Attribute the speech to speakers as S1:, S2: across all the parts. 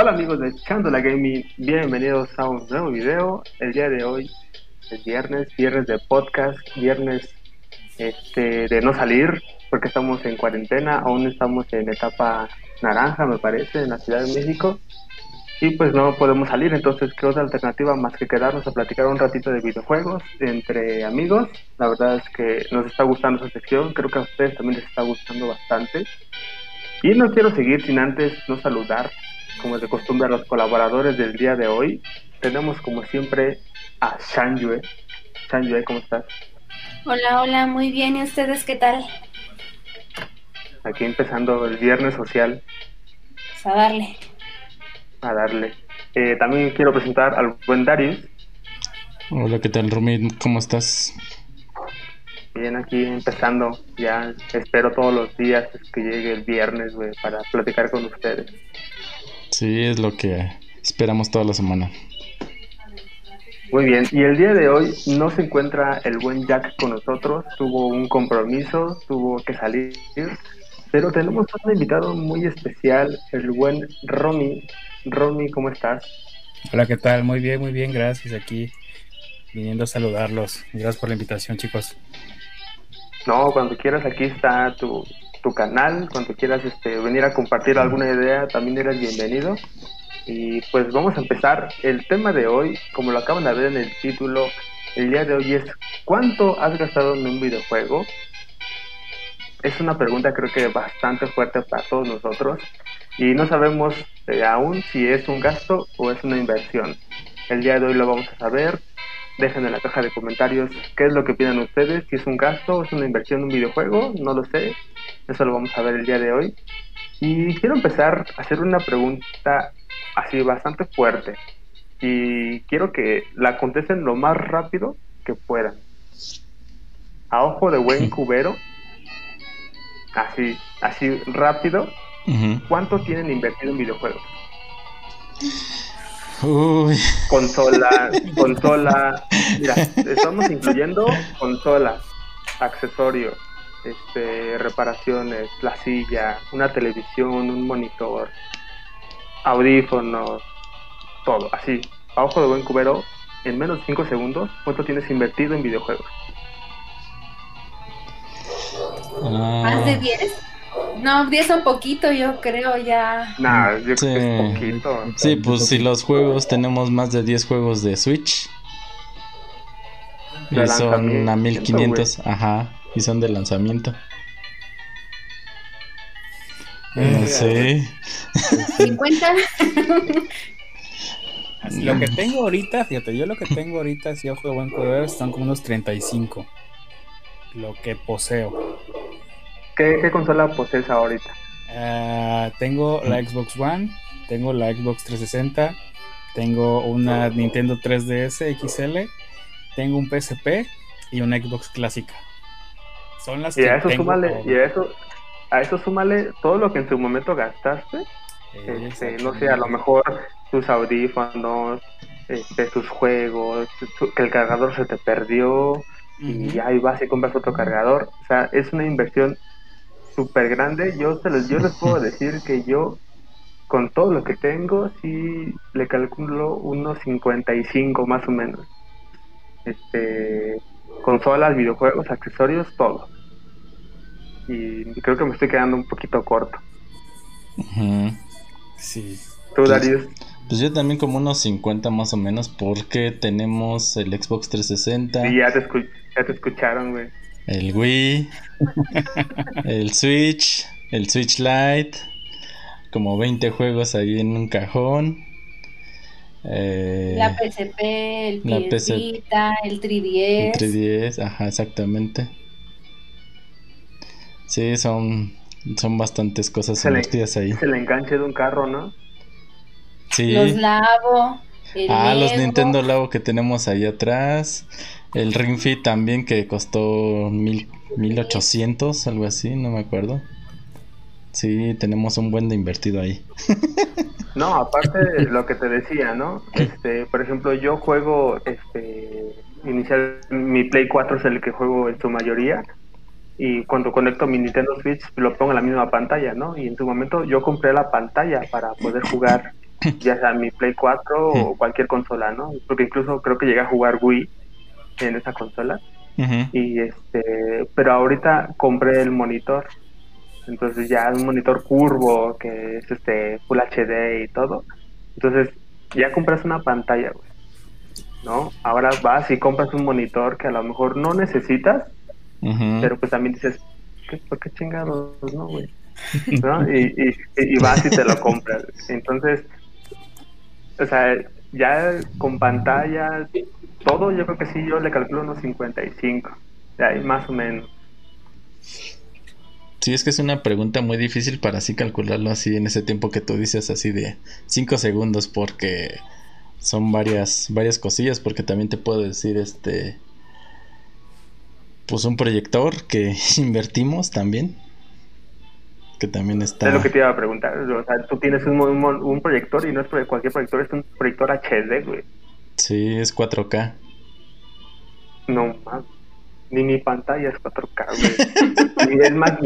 S1: Hola amigos de Chandola Gaming, bienvenidos a un nuevo video. El día de hoy es viernes, viernes de podcast, viernes este, de no salir porque estamos en cuarentena, aún estamos en etapa naranja me parece, en la Ciudad de México y pues no podemos salir, entonces qué otra alternativa más que quedarnos a platicar un ratito de videojuegos entre amigos. La verdad es que nos está gustando esa sección, creo que a ustedes también les está gustando bastante. Y no quiero seguir sin antes no saludar, como es de costumbre, a los colaboradores del día de hoy. Tenemos como siempre a Shanjue. Shanjue, ¿cómo estás?
S2: Hola, hola, muy bien. ¿Y ustedes qué tal?
S1: Aquí empezando el viernes social.
S2: Pues a darle
S1: a darle. Eh, también quiero presentar al buen Darius.
S3: Hola, ¿qué tal, Rumi? ¿Cómo estás?
S1: Bien, aquí empezando. Ya espero todos los días que llegue el viernes, güey, para platicar con ustedes.
S3: Sí, es lo que esperamos toda la semana.
S1: Muy bien, y el día de hoy no se encuentra el buen Jack con nosotros, tuvo un compromiso, tuvo que salir, pero tenemos un invitado muy especial, el buen Romy, Romy, ¿cómo estás?
S4: Hola, ¿qué tal? Muy bien, muy bien, gracias. Aquí viniendo a saludarlos. Gracias por la invitación, chicos.
S1: No, cuando quieras, aquí está tu, tu canal. Cuando quieras este, venir a compartir alguna idea, también eres bienvenido. Y pues vamos a empezar. El tema de hoy, como lo acaban de ver en el título, el día de hoy es ¿cuánto has gastado en un videojuego? Es una pregunta creo que bastante fuerte para todos nosotros y no sabemos eh, aún si es un gasto o es una inversión. El día de hoy lo vamos a saber. Dejen en la caja de comentarios qué es lo que opinan ustedes, si es un gasto o es una inversión en un videojuego, no lo sé. Eso lo vamos a ver el día de hoy. Y quiero empezar a hacer una pregunta así bastante fuerte. Y quiero que la contesten lo más rápido que puedan. A ojo de buen cubero. Así, así rápido ¿Cuánto tienen invertido en videojuegos?
S3: Uy.
S1: Consola, consola. Mira, estamos incluyendo consolas, accesorios, este, reparaciones, la silla, una televisión, un monitor, audífonos, todo, así. A ojo de buen cubero, en menos de 5 segundos, ¿cuánto tienes invertido en videojuegos?
S2: ¿Más de 10? No, 10 un poquito, yo creo ya.
S1: Nah, yo creo que es poquito.
S3: Sí, pues si los juegos tenemos más de 10 juegos de Switch. y son a 1500, ajá, y son de lanzamiento. No sé.
S2: 50.
S4: lo que tengo ahorita, fíjate, yo lo que tengo ahorita, si ojo de buen juego, están como unos 35. Lo que poseo.
S1: ¿Qué, consola posees ahorita?
S4: Ah, tengo la Xbox One, tengo la Xbox 360, tengo una Nintendo 3DS XL, tengo un PSP y una Xbox clásica. Son las
S1: y a eso súmale, y a eso, a eso súmale todo lo que en su momento gastaste. Este, no sé, a lo mejor tus audífonos, este, tus juegos, que el cargador se te perdió y ahí vas y compras otro cargador. O sea, es una inversión súper grande. Yo, se les, yo les puedo decir que yo, con todo lo que tengo, sí le calculo unos 55 más o menos. Este, consolas, videojuegos, accesorios, todo. Y creo que me estoy quedando un poquito corto.
S3: Sí.
S1: ¿Tú, pues, Darius?
S3: Pues yo también como unos 50 más o menos, porque tenemos el Xbox 360.
S1: Sí, ya te, ya te escucharon, güey
S3: el Wii, el Switch, el Switch Lite, como 20 juegos ahí en un cajón.
S2: Eh, la PSP, el PS Vita, el 3DS.
S3: El 3DS, ajá, exactamente. Sí, son, son bastantes cosas invertidas ahí.
S1: Es el enganche de un carro, ¿no?
S3: Sí.
S2: Los Labo.
S3: ah, los Nintendo Labo que tenemos ahí atrás. El Ring Fit también que costó mil, 1800, algo así, no me acuerdo. Sí, tenemos un buen de invertido ahí.
S1: No, aparte de lo que te decía, ¿no? Este, por ejemplo, yo juego, este, inicial, mi Play 4 es el que juego en su mayoría. Y cuando conecto mi Nintendo Switch lo pongo en la misma pantalla, ¿no? Y en su momento yo compré la pantalla para poder jugar ya sea mi Play 4 o cualquier consola, ¿no? Porque incluso creo que llegué a jugar Wii en esa consola. Y este, pero ahorita compré el monitor. Entonces ya un monitor curvo que es este Full HD y todo. Entonces ya compras una pantalla, güey. ¿No? Ahora vas y compras un monitor que a lo mejor no necesitas, pero pues también dices, ¿qué, ¿por qué chingados, no, güey? ¿No? Y, y, y vas y te lo compras. Entonces, o sea, ya con pantalla, todo, yo creo que sí, yo le calculo unos 55, de ahí más o menos.
S3: Sí, es que es una pregunta muy difícil para así calcularlo así en ese tiempo que tú dices así de 5 segundos porque son varias varias cosillas porque también te puedo decir este pues un proyector que invertimos también que también está...
S1: Es lo que te iba a preguntar. O sea, tú tienes un, un, proyector y no es cualquier proyector, es un proyector HD, güey.
S3: Sí, es 4K.
S1: No más. Ni mi pantalla es 4K, güey. ni es más,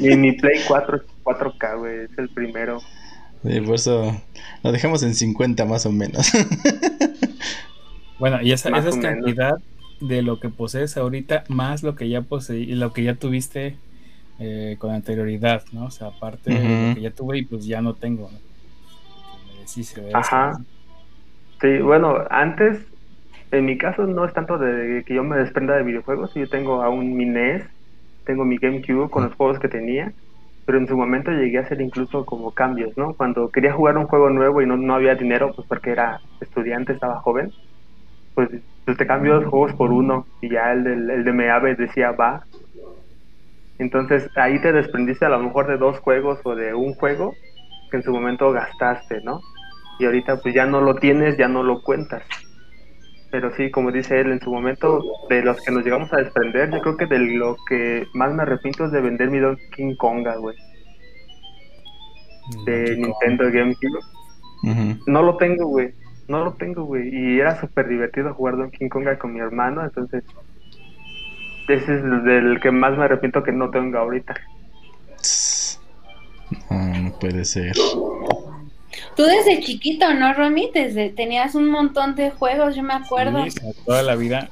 S1: ni, mi Play 4 es 4K, güey. Es el primero.
S3: Sí, por eso lo dejamos en 50 más o menos.
S4: bueno, y esa, esa es cantidad de lo que posees ahorita más lo que ya poseí, lo que ya tuviste eh, con anterioridad, ¿no? O sea, aparte de lo que ya tuve y pues ya no tengo.
S1: Ajá. Sí, bueno, antes, en mi caso no es tanto de que yo me desprenda de videojuegos, yo tengo aún mi NES, tengo mi GameCube con los juegos que tenía, pero en su momento llegué a hacer incluso como cambios, ¿no? Cuando quería jugar un juego nuevo y no, no había dinero, pues porque era estudiante, estaba joven, pues, te cambio dos juegos por uno y ya el, del, el de Meave decía va, entonces ahí te desprendiste a lo mejor de dos juegos o de un juego que en su momento gastaste, ¿no? Y ahorita pues ya no lo tienes, ya no lo cuentas. Pero sí, como dice él, en su momento de los que nos llegamos a desprender, yo creo que de lo que más me arrepiento es de vender mi Donkey Konga, güey. De Nintendo GameCube. No lo tengo, güey. No lo tengo, güey. Y era súper divertido jugar Donkey Konga con mi hermano, entonces ese es del que más me arrepiento que no tenga ahorita.
S3: No, puede ser.
S2: Tú desde chiquito, ¿no, Romy? Desde, tenías un montón de juegos, yo me acuerdo.
S4: toda la vida.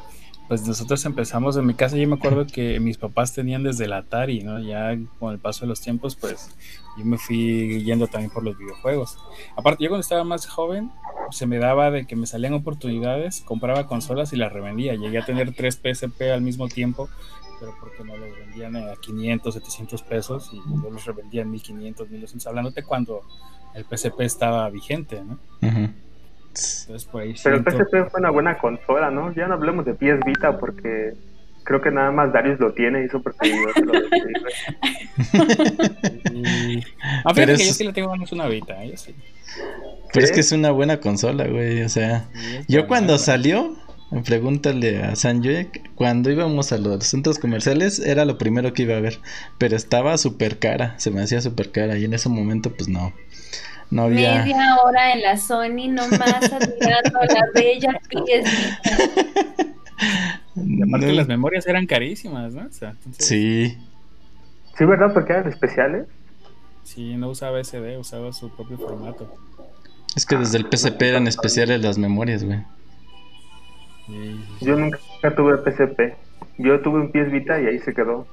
S4: Pues nosotros empezamos en mi casa, yo me acuerdo que mis papás tenían desde el Atari, ¿no? Ya con el paso de los tiempos, pues yo me fui yendo también por los videojuegos. Aparte, yo cuando estaba más joven, se me daba de que me salían oportunidades, compraba consolas y las revendía. Llegué a tener tres PSP al mismo tiempo, pero porque no los vendían a 500, 700 pesos y yo los revendía en 1500, 1200, hablándote cuando el PSP estaba vigente, ¿no?
S1: Entonces, por ahí pero el PSP fue una buena consola, ¿no? Ya no hablemos de PS Vita porque creo que nada más Darius lo tiene y súper peligroso lo
S4: A ver, que yo sí le tengo ganas una Vita, yo sí.
S3: Pero es que es una buena consola, güey. O sea, yo cuando salió, pregúntale a Sanjay, cuando íbamos a los centros comerciales era lo primero que iba a ver. Pero estaba súper cara, se me hacía súper cara. Y en ese momento, pues no. No había...
S2: Media hora en la Sony nomás admirando la bella pieza.
S4: Aparte las memorias eran carísimas, ¿no?
S3: Sí.
S1: Sí, ¿verdad? Porque eran especiales.
S4: Sí, no usaba SD, usaba su propio formato.
S3: Es que desde el PSP eran especiales las memorias, güey.
S1: Yo nunca tuve PSP. Yo tuve un PS Vita y ahí se quedó.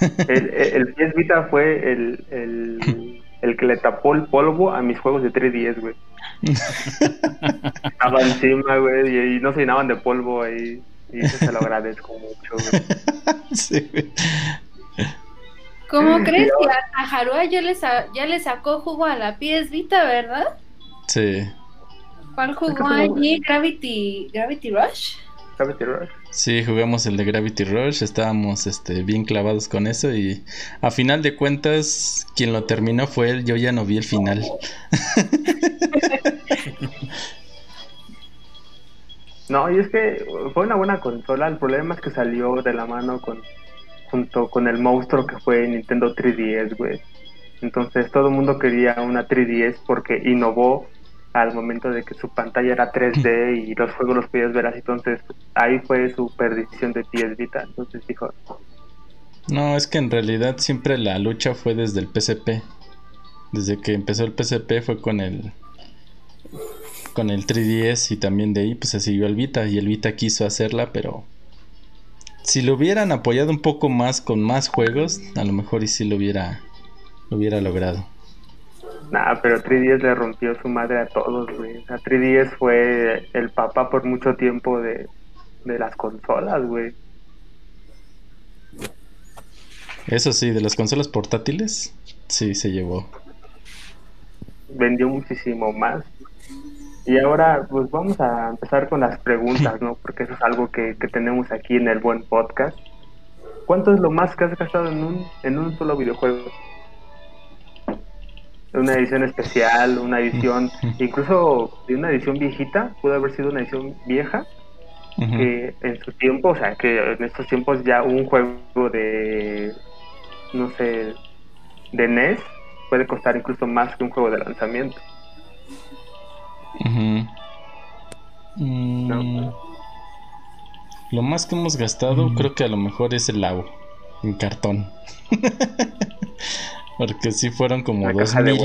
S1: el, el, PS Vita fue el, el, el, que le tapó el polvo a mis juegos de 3DS, güey. Estaba encima, güey, y, no se llenaban de polvo ahí. Y eso se lo agradezco mucho, güey. sí, güey.
S2: ¿Cómo crees que a, Harua ya le, ya le sacó jugo a la PS Vita, verdad?
S3: Sí.
S2: ¿Cuál jugó allí? Gravity, Gravity Rush.
S1: Gravity Rush.
S3: Sí, jugamos el de Gravity Rush, estábamos este, bien clavados con eso y a final de cuentas quien lo terminó fue él, yo ya no vi el final.
S1: no, y es que fue una buena consola, el problema es que salió de la mano con junto con el monstruo que fue Nintendo 3DS, güey. Entonces todo el mundo quería una 3DS porque innovó al momento de que su pantalla era 3D y los juegos los podías ver así. Entonces ahí fue su perdición de PS Vita. Entonces dijo...
S3: No, es que en realidad siempre la lucha fue desde el PSP. Desde que empezó el PSP fue con el con el 3DS y también de ahí pues se siguió el Vita y el Vita quiso hacerla, pero si lo hubieran apoyado un poco más con más juegos, a lo mejor y sí lo hubiera lo hubiera logrado.
S1: Nah, pero 3DS le rompió su madre a todos, güey. O sea, 3DS fue el papá por mucho tiempo de, de las consolas, güey.
S3: Eso sí, de las consolas portátiles, sí se llevó.
S1: Vendió muchísimo más. Y ahora, pues vamos a empezar con las preguntas, ¿no? Porque eso es algo que, que tenemos aquí en el buen podcast. ¿Cuánto es lo más que has gastado en un, en un solo videojuego? Una edición especial, una edición, incluso de una edición viejita, pudo haber sido una edición vieja, que en su tiempo, o sea, que en estos tiempos ya un juego de, no sé, de NES puede costar incluso más que un juego de lanzamiento.
S3: Mm. Lo más que hemos gastado, creo que a lo mejor es el agua en cartón. Porque sí fueron como dos mil,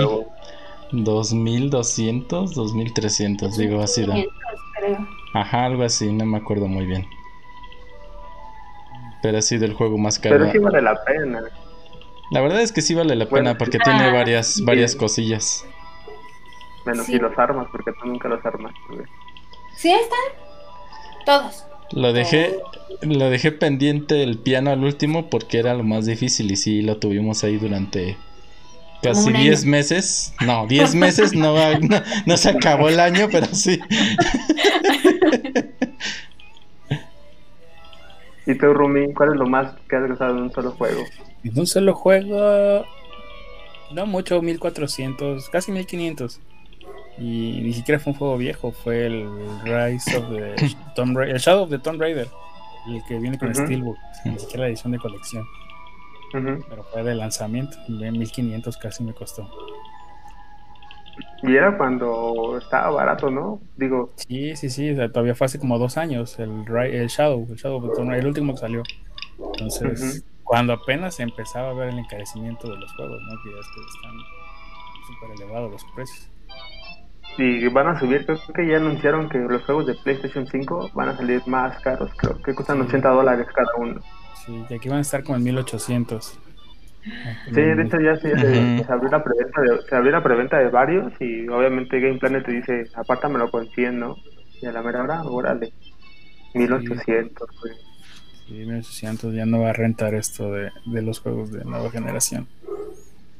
S3: dos mil doscientos, dos mil trescientos, digo así. Da. Ajá, algo así, no me acuerdo muy bien. Pero sí del juego más caro.
S1: Pero sí vale la pena.
S3: La verdad es que sí vale la pena porque tiene varias varias cosillas.
S1: Menos si los armas, porque tú nunca los armas.
S2: Sí, están. Todos.
S3: Lo dejé, lo dejé pendiente el piano al último porque era lo más difícil y sí lo tuvimos ahí durante casi 10 meses. No, 10 meses no, no, se acabó el año, pero sí.
S1: ¿Y tú, Rumi, cuál es lo más que has gastado en un solo juego?
S4: En un solo juego, no mucho, 1400, casi 1500. Y ni siquiera fue un juego viejo, fue el Rise of the Tomb Raider, el Shadow of the Tomb Raider, el que viene con Steelbook, ni siquiera la edición de colección. Pero fue de lanzamiento, de 1500 casi me costó.
S1: Y era cuando estaba barato, ¿no? Digo.
S4: Sí, sí, sí, todavía fue hace como dos años el, el Shadow, el Shadow of the Tomb Raider, el último que salió. Entonces, cuando apenas empezaba a ver el encarecimiento de los juegos, ¿no? Que ya están súper elevados los precios.
S1: Y van a subir, creo que ya anunciaron que los juegos de PlayStation 5 van a salir más caros, creo que cuestan 80 dólares cada uno.
S4: Sí, y aquí van a estar como en 1800.
S1: Sí, de hecho ya se, abrió la preventa de, se abrió la preventa de varios y obviamente Game Planet te dice, apártamelo con 100, ¿no? Y a la mera hora, órale, 1800, pues.
S4: Sí, 1800 ya no va a rentar esto de, de los juegos de nueva generación.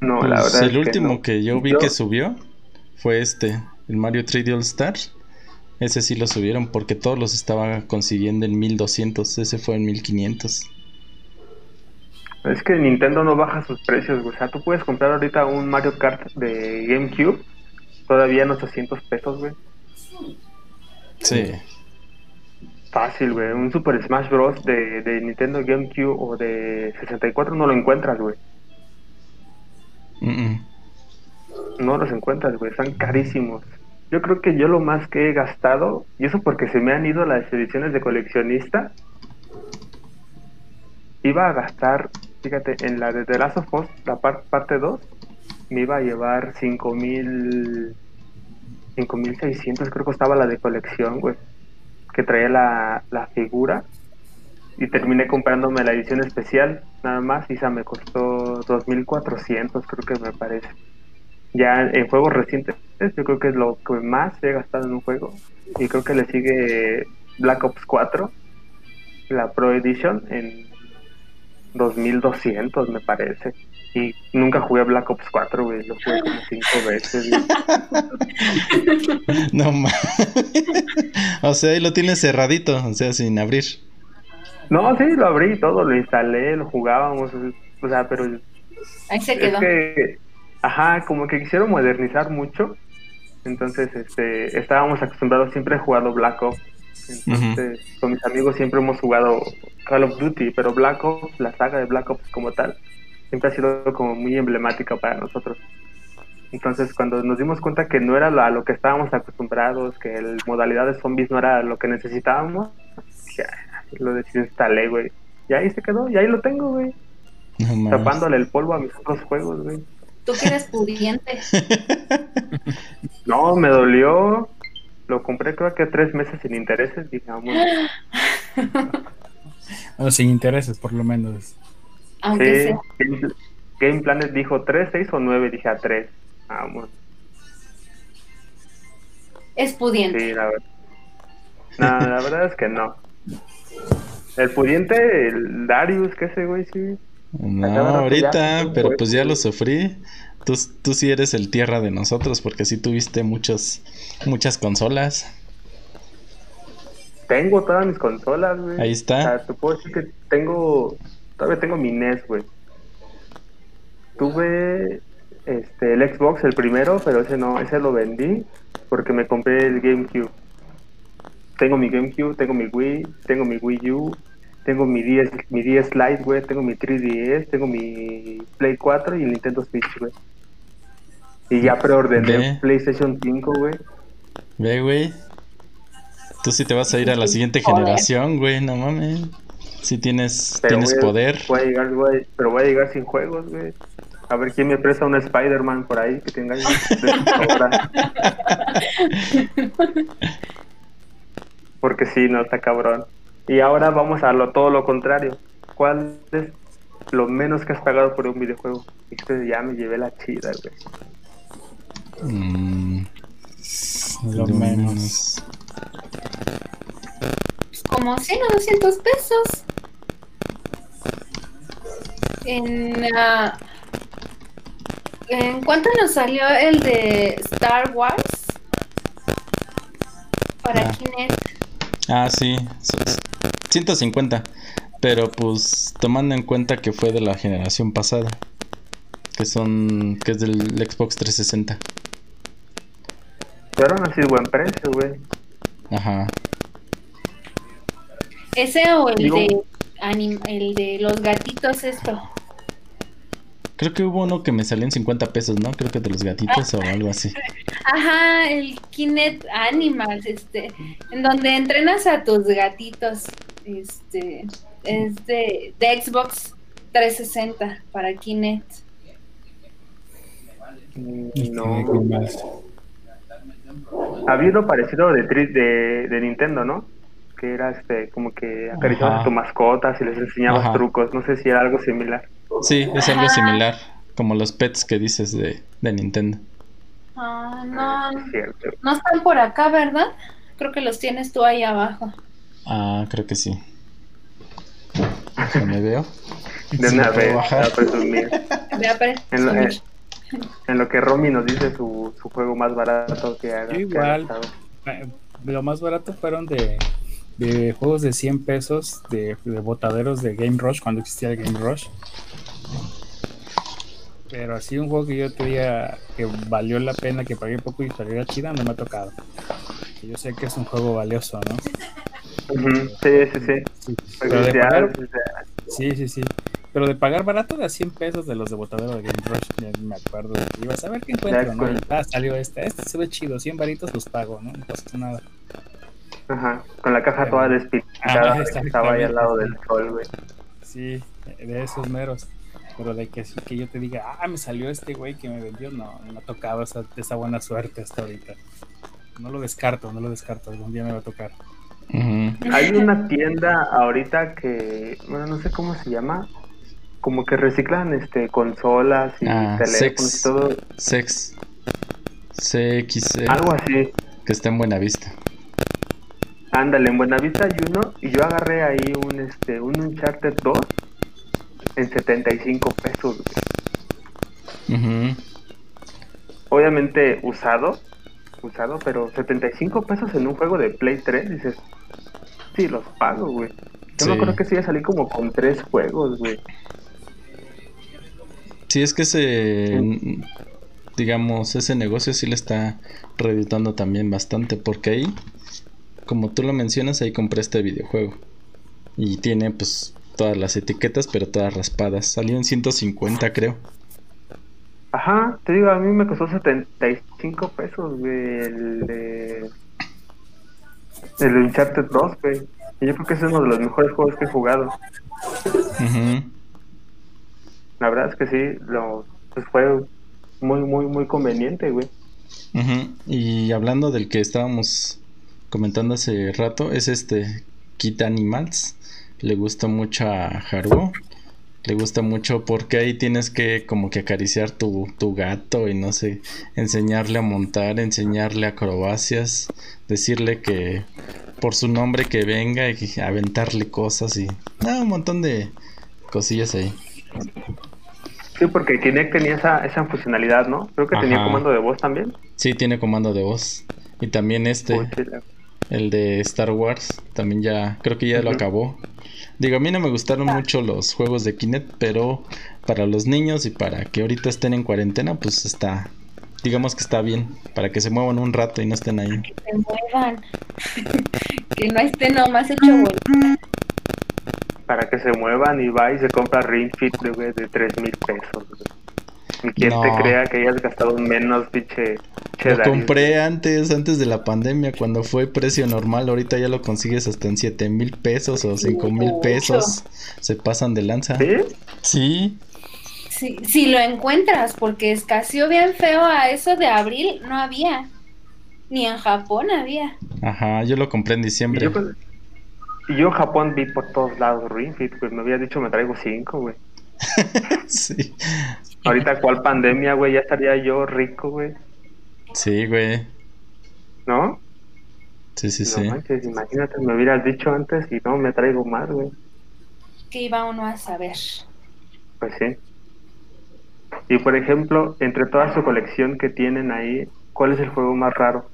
S3: No, la pues verdad. El último que yo vi que subió fue este, el Mario 3D All Stars. Ese sí lo subieron porque todos los estaba consiguiendo en 1200. Ese fue en 1500.
S1: Es que Nintendo no baja sus precios, güey. O sea, tú puedes comprar ahorita un Mario Kart de GameCube todavía en 800 pesos, güey.
S3: Sí.
S1: Fácil, güey. Un Super Smash Bros. De, de Nintendo GameCube o de 64 no lo encuentras, güey. No los encuentras, güey. Están carísimos. Yo creo que yo lo más que he gastado, y eso porque se me han ido las ediciones de coleccionista, iba a gastar, fíjate, en la de The Last of Us, la parte 2, me iba a llevar 5000 5600, creo que costaba la de colección, güey, que traía la, la figura y terminé comprándome la edición especial nada más y esa me costó 2400 creo que me parece ya en juegos recientes yo creo que es lo que más he gastado en un juego y creo que le sigue Black Ops 4 la Pro Edition en 2200 me parece. Y nunca jugué Black Ops 4 güey lo jugué como 5 veces
S3: no mames o sea ahí lo tienes cerradito o sea sin abrir.
S1: No sí lo abrí todo lo instalé lo jugábamos o sea pero
S2: ahí se quedó
S1: Ajá, como que quisieron modernizar mucho. Entonces, este, estábamos acostumbrados siempre a jugar Black Ops. Entonces, con mis amigos siempre hemos jugado Call of Duty, pero Black Ops, la saga de Black Ops como tal, siempre ha sido como muy emblemática para nosotros. Entonces, cuando nos dimos cuenta que no era a lo que estábamos acostumbrados, que el modalidad de zombies no era lo que necesitábamos, ya, lo desinstalé, güey. Y ahí se quedó, y ahí lo tengo, güey. tapándole el polvo a mis otros juegos, güey.
S2: Tú que eres pudiente.
S1: no, me dolió. Lo compré creo que tres meses sin intereses, digamos.
S4: bueno, sin intereses, por lo menos.
S1: sí, Game, Planet dijo tres, seis o nueve, dije a tres. Vamos.
S2: Es pudiente.
S1: Sí, la verdad. No, la verdad es que no. El pudiente, el Darius, ¿qué sé, güey, sí.
S3: No, ahorita, pero pues ya lo sufrí. Tú, tú sí eres el tierra de nosotros porque sí tuviste muchos, muchas consolas.
S1: Tengo todas mis consolas, güey.
S3: Ahí está.
S1: O sea, te puedo decir que tengo, todavía tengo mi NES, güey. Tuve este, el Xbox, el primero, pero ese no, ese lo vendí porque me compré el GameCube. Tengo mi GameCube, tengo mi Wii, tengo mi Wii U, tengo mi 10, mi 10 Lite, güey, tengo mi 3DS, tengo mi Play 4 y el Nintendo Switch, güey. Y ya preordené PlayStation 5, güey.
S3: Ve, güey. Tú sí te vas a ir a la siguiente generación, güey, no mames. Si tienes, tienes poder.
S1: Voy a llegar, güey, pero voy a llegar sin juegos, güey. A ver quién me presta un Spider-Man por ahí que tenga Porque sí, no, está cabrón. Y ahora vamos a lo todo lo contrario. ¿Cuál es lo menos que has pagado por un videojuego? Este ya me llevé la chida, güey.
S3: Mm, lo menos.
S2: Como 100 o 200 pesos. En, uh, ¿En cuánto nos salió el de Star Wars? Para ah. Kinect.
S3: Ah, sí. 150. Pero pues tomando en cuenta que fue de la generación pasada. Que son. que es del Xbox 360.
S1: Pero no ha sido buen precio, güey.
S3: Ajá.
S2: ¿Ese o el de el de los gatitos esto?
S3: Creo que hubo uno que me salió en 50 pesos, ¿no? Creo que de los gatitos o algo así.
S2: Ajá, el Kinect Animals, este, en donde entrenas a tus gatitos, este, es de, Xbox 360 para Kinect.
S1: No. Había uno parecido de, de, de Nintendo, ¿no? Que era este, como que acariciabas a tu mascota y les enseñabas trucos. No sé si era algo similar.
S3: Sí, es algo similar, como los pets que dices de,
S2: Nintendo. Ah, no, no están por acá, ¿verdad? Creo que los tienes tú ahí abajo.
S3: Ah, creo que sí. me veo.
S1: De una vez, en, lo, eh, en lo que Romy nos dice su, su juego más barato que haga.
S4: Igual, eh, lo más barato fueron de, de juegos de 100 pesos de, de botaderos de Game Rush, cuando existía el Game Rush. Pero así un juego que yo te diga que valió la pena, que pagué poco y saliera chida, no me ha tocado. Yo sé que es un juego valioso, ¿no?
S1: Sí, sí, sí. Sí.
S4: Pero de pagar, sí, sí, sí. Pero de pagar barato de a 100 pesos de los de botadero de Game Rush, me acuerdo. Ibas a ver qué encuentro, ¿no? Ah, salió este. Este se ve chido, 100 varitos los pago, ¿no? No pasa nada.
S1: Ajá, con la caja toda despicada que estaba ahí al lado del troll, güey.
S4: Sí, de esos meros. Pero de que, que yo te diga, ah, me salió este güey que me vendió, no, no me ha tocado esa, esa buena suerte hasta ahorita. No lo descarto, no lo descarto, algún día me va a tocar.
S1: Hay una tienda ahorita que, bueno, no sé cómo se llama, como que reciclan este consolas y ah, teléfonos y todo.
S3: Sex. CX.
S1: Algo así.
S3: Que está en buena vista.
S1: Ándale, en Buenavista hay uno y yo agarré ahí un este un Uncharted 2 en 75 pesos. Obviamente usado, usado, pero 75 pesos en un juego de Play 3, dices, sí, los pago, güey. Yo no creo que sí a salir como con tres juegos, güey.
S3: Sí, es que ese, digamos, ese negocio sí le está reeditando también bastante, porque ahí, como tú lo mencionas, ahí compré este videojuego. Y tiene, pues, todas las etiquetas, pero todas raspadas. Salió en 150, creo.
S1: Ajá, te digo, a mí me costó 75 pesos, güey, el de... El Uncharted 2, güey. Y yo creo que es uno de los mejores juegos que he jugado. La verdad es que sí, lo, pues fue muy, muy, muy conveniente, güey.
S3: Y hablando del que estábamos comentando hace rato es este Kit Animals. Le gusta mucho a Haruo. Le gusta mucho porque ahí tienes que como que acariciar tu, tu gato y no sé, enseñarle a montar, enseñarle acrobacias, decirle que por su nombre que venga y aventarle cosas y ah, un montón de cosillas ahí.
S1: Sí, porque Kinect tenía esa, esa funcionalidad, ¿no? Creo que tenía comando de voz también.
S3: Sí, tiene comando de voz. Y también este,
S1: Uy,
S3: el de Star Wars, también ya, creo que ya lo acabó. Digo, a mí no me gustaron mucho los juegos de Kinect, pero para los niños y para que ahorita estén en cuarentena, pues está, digamos que está bien, para que se muevan un rato y no estén ahí.
S2: Que se muevan. que no esté nomás hecho bolita.
S1: para que se muevan y va y se compra Ring Fit de, de 3 mil pesos. güey. Y quien
S3: No.
S1: te crea que hayas gastado menos, pinche.
S3: Lo compré antes, antes de la pandemia, cuando fue precio normal. Ahorita ya lo consigues hasta en 7 mil pesos o 5 mil pesos. Se pasan de lanza.
S1: ¿Sí?
S3: Sí,
S2: Si, si lo encuentras, porque escaseó bien feo a eso de abril, no había. Ni en Japón había.
S3: ajá, yo lo compré en
S1: Y
S3: diciembre.
S1: yo, pues, y yo en Japón vi por todos lados Ring Fit, pues me había dicho me traigo 5, güey.
S3: sí,
S1: Ahorita, ¿cuál pandemia, güey? Ya estaría yo rico, güey.
S3: sí, güey.
S1: ¿No?
S3: Sí, sí,
S1: no
S3: sí.
S1: manches, imagínate, me hubieras dicho antes y no me traigo más, güey.
S2: Que iba uno a saber.
S1: Pues sí. Y por ejemplo, entre toda su colección que tienen ahí, ¿cuál es el juego más raro?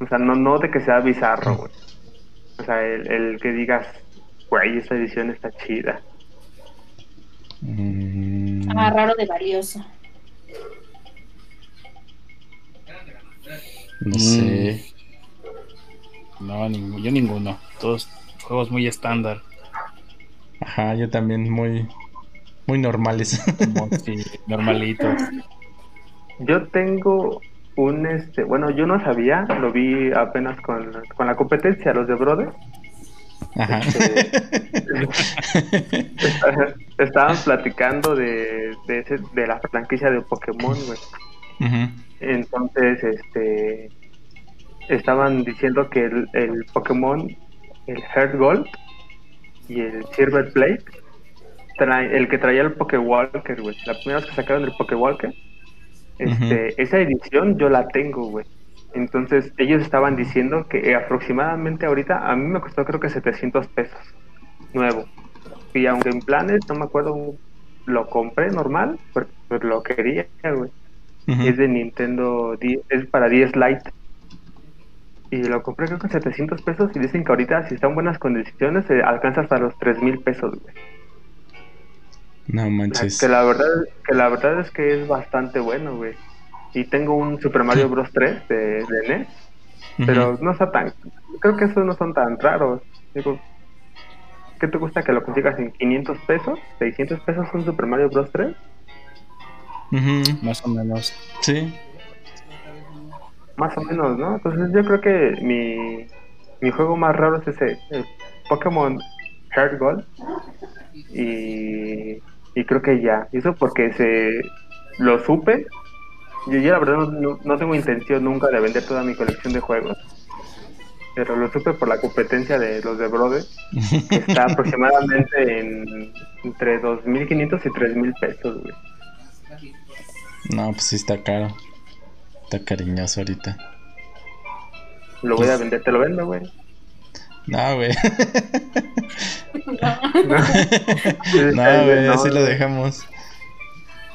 S1: O sea, no, no de que sea bizarro, güey. O sea, el, el que digas, güey, esta edición está chida.
S3: Mm,
S2: Ah, raro de valioso.
S3: no
S4: Mm.
S3: sé.
S4: No, ning- yo ninguno. Todos juegos muy estándar.
S3: Ajá, yo también muy, muy normales.
S4: Normalitos.
S1: Yo tengo un, este, bueno, yo no sabía, lo vi apenas con, con la competencia, los de Brothers.
S3: Ajá.
S1: Estaban platicando de, de, ese- de la franquicia de Pokémon, güey. Entonces, este, estaban diciendo que el, el Pokémon, el Heart Gold y el Silver Plate, trae- el que traía el Pokewalker, güey, la primera vez que sacaron el Pokewalker, este, esa edición yo la tengo, güey. Entonces, ellos estaban diciendo que aproximadamente ahorita, a mí me costó creo que 700 pesos, nuevo. Y aunque en planes, no me acuerdo, lo compré normal, porque pues, lo quería, güey es de Nintendo 10, es para 10 Lite. Y lo compré creo que 700 pesos y dicen que ahorita si está en buenas condiciones se alcanza hasta los 3 mil pesos, güey.
S3: No manches.
S1: Que la verdad que la verdad es que es bastante bueno, güey. Y tengo un Super Mario Bros 3 de, de NES, pero no está tan creo que esos no son tan raros. Digo, ¿qué te gusta que lo consigas en 500 pesos? ¿600 pesos un Super Mario Bros 3?
S3: Ujú.
S4: Más o menos.
S3: Sí.
S1: Más o menos, ¿no? Entonces yo creo que mi, mi juego más raro es ese, el Pokémon Heart Gold. Y, y creo que ya. Y eso porque se lo supe. Yo, yo la verdad no, no- tengo intención nunca de vender toda mi colección de juegos. Pero lo supe por la competencia de los de Brother. que Está aproximadamente en entre 2.500 y 3.000 pesos, güey.
S3: No, pues sí está caro. Está cariñoso ahorita.
S1: Lo voy a vender, te lo vendo, güey.
S3: No, güey.
S1: No,
S3: no, güey,
S1: no,
S3: así lo dejamos.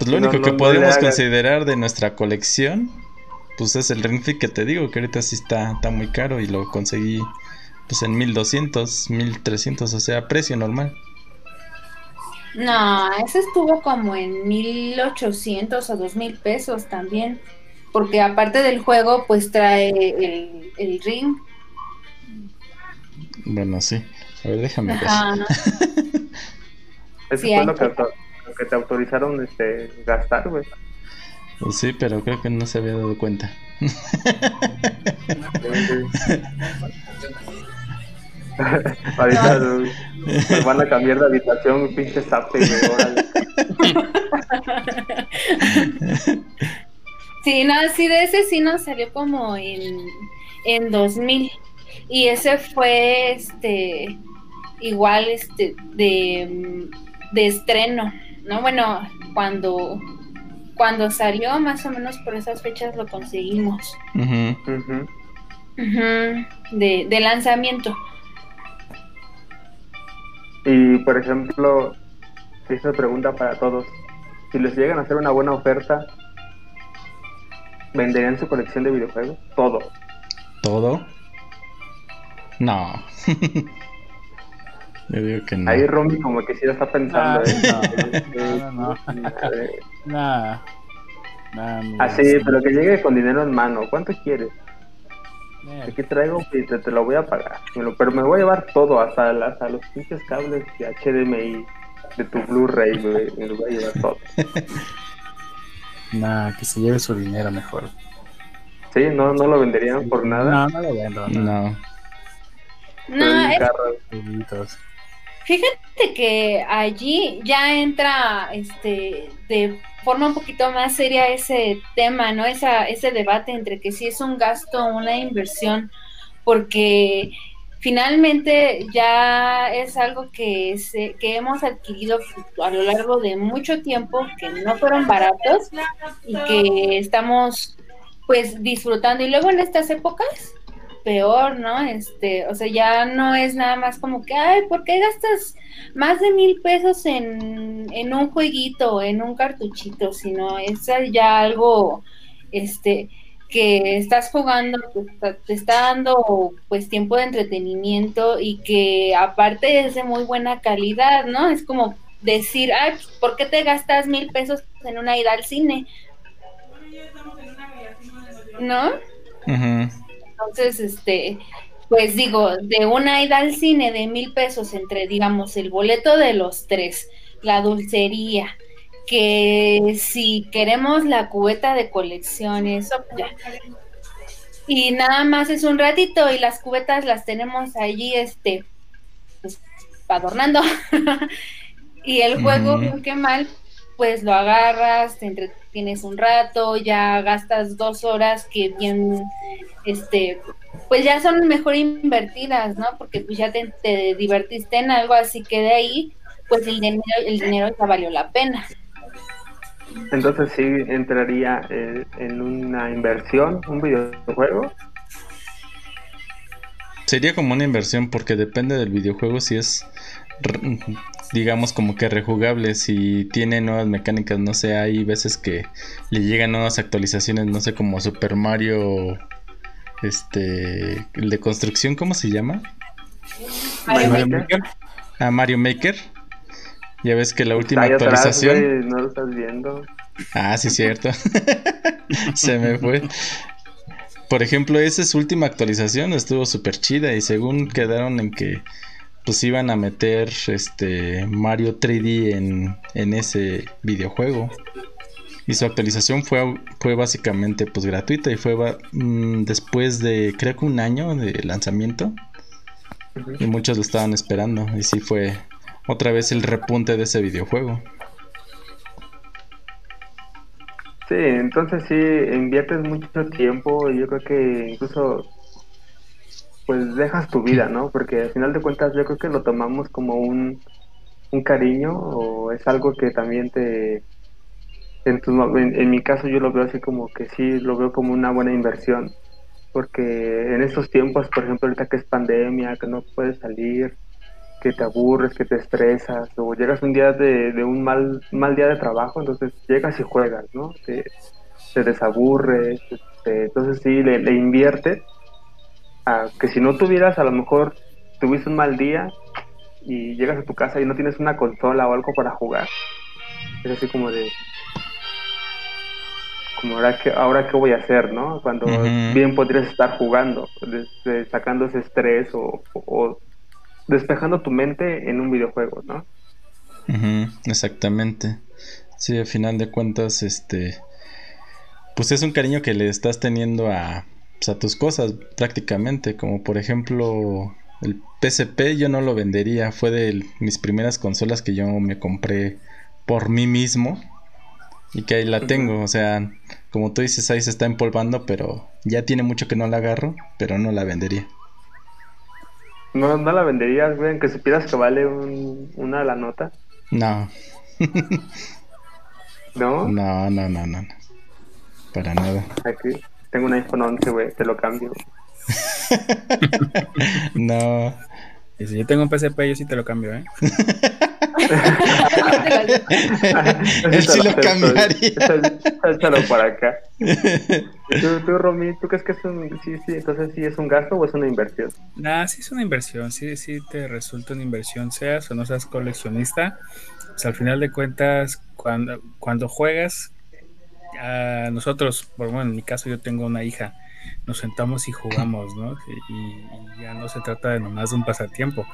S3: Pues lo único
S1: no,
S3: que
S1: no
S3: podemos considerar de nuestra colección, pues es el Ring Fit que te digo, que ahorita sí está, está muy caro y lo conseguí pues en 1200, 1300, o sea, precio normal.
S2: No, ese estuvo como en 1800 o 2000 pesos también. Porque aparte del juego, pues trae el, el ring.
S3: Bueno, sí. A ver, déjame ver.
S2: Ajá.
S1: Eso
S2: Sí,
S1: fue lo que,
S2: que-
S1: auto- lo que te autorizaron este, gastar, güey.
S3: Pues sí, pero creo que no se había dado cuenta.
S1: Ahorita güey, nos van a cambiar de habitación, pinche órale.
S2: Sí, no, sí, de ese sí nos salió como en, en 2000. Y ese fue este igual este de, de estreno, ¿no? Bueno, cuando cuando salió más o menos por esas fechas lo conseguimos. De, de lanzamiento.
S1: Y por ejemplo, esta pregunta para todos. Si les llegan a hacer una buena oferta, ¿venderían su colección de videojuegos? Todo.
S3: ¿Todo? No. Yo digo que no.
S1: Ahí Romy como que sí lo está pensando.
S4: No, no, no.
S1: Así, pero que llegue con dinero en mano. ¿Cuánto quieres? Aquí traigo y te, lo voy a pagar. Pero me voy a llevar todo, hasta, hasta los pinches cables de HDMI de tu Blu-ray, Me lo voy a llevar todo.
S4: nah, que se lleve su dinero mejor.
S1: Sí, no, no lo venderían por nada.
S4: No, no lo vendo.
S3: No.
S2: No, es... Fíjate que allí ya entra este de forma un poquito más seria ese tema, ¿no? Esa, ese debate entre que si es un gasto o una inversión, porque finalmente ya es algo que, se, que hemos adquirido a lo largo de mucho tiempo, que no fueron baratos y que estamos pues disfrutando. Y luego en estas épocas, peor, ¿no? Este, o sea, ya no es nada más como que, ay, ¿por qué gastas más de mil pesos en, en un jueguito, en un cartuchito? Sino es ya algo, este, que estás jugando, te está, dando pues tiempo de entretenimiento y que aparte es de muy buena calidad, ¿no? Es como decir, ay, ¿por qué te gastas mil pesos en una ida al cine? ¿No? Entonces, este, pues digo, de una ida al cine de mil pesos entre, digamos, el boleto de los tres, la dulcería, que si queremos la cubeta de colección, eso ya. Y nada más es un ratito y las cubetas las tenemos allí, este, pues, adornando. y el juego, qué mal, pues lo agarras, te entretienes un rato, ya gastas dos horas que bien, este, pues ya son mejor invertidas, ¿no? Porque pues ya te, divertiste en algo, así que de ahí, pues el dinero, el dinero ya valió la pena.
S1: Entonces sí entraría eh, en una inversión, un videojuego.
S3: Sería como una inversión porque depende del videojuego si es digamos como que rejugable. Si tiene nuevas mecánicas no sé hay veces que le llegan nuevas actualizaciones no sé como Super Mario este el de construcción cómo se llama
S2: Mario, Maker.
S3: Ah Mario Maker. Ya ves que la última actualización
S1: no lo estás viendo.
S3: Ah sí cierto. Se me fue. Por ejemplo, esa es última actualización estuvo súper chida y según quedaron en que pues iban a meter este Mario 3D en, en ese videojuego. Y su actualización fue, fue básicamente pues gratuita y fue mm, después de creo que un año de lanzamiento. Y muchos lo estaban esperando. Y sí fue otra vez el repunte de ese videojuego.
S1: Sí, entonces sí, inviertes mucho tiempo y yo creo que incluso pues dejas tu vida, ¿no? Porque al final de cuentas yo creo que lo tomamos como un, un cariño o es algo que también te... En, en, mi caso yo lo veo así como que sí, lo veo como una buena inversión, porque en estos tiempos, por ejemplo, ahorita que es pandemia, que no puedes salir, que te aburres, que te estresas, o llegas un día de, de un mal, mal día de trabajo, entonces llegas y juegas, ¿no? Te, te desaburres, este, entonces sí, le, le inviertes que si no tuvieras, a lo mejor tuviste un mal día y llegas a tu casa y no tienes una consola o algo para jugar. Es así como de, como ahora que ahora qué voy a hacer, ¿no? Cuando bien podrías estar jugando, sacando ese estrés o, despejando tu mente en un videojuego, ¿no?
S3: exactamente. Sí, al final de cuentas, este, pues es un cariño que le estás teniendo a, a tus cosas prácticamente, como por ejemplo el PSP yo no lo vendería, fue de mis primeras consolas que yo me compré por mí mismo y que ahí la tengo, o sea, como tú dices, ahí se está empolvando, pero ya tiene mucho que no la agarro, pero no la vendería.
S1: No, no la venderías, güey, aunque supieras que vale un, una la nota.
S3: No.
S1: ¿No?
S3: No, no, no, no. Para nada.
S1: Aquí tengo un iPhone 11, güey, te lo cambio.
S3: no.
S4: Y si yo tengo un PSP, yo sí te lo cambio, ¿eh?
S3: Él sí lo cambiaría.
S1: Échalo para acá. ¿Tú, tú, Romy, ¿tú crees que es un, sí, sí, entonces sí es un gasto o es una inversión?
S4: Nah, sí es una inversión, sí, sí te resulta una inversión, seas o no seas coleccionista. Pues al final de cuentas, cuando, cuando juegas, a nosotros, por bueno, en mi caso yo tengo una hija, nos sentamos y jugamos, ¿no? Y, ya no se trata de nomás de un pasatiempo,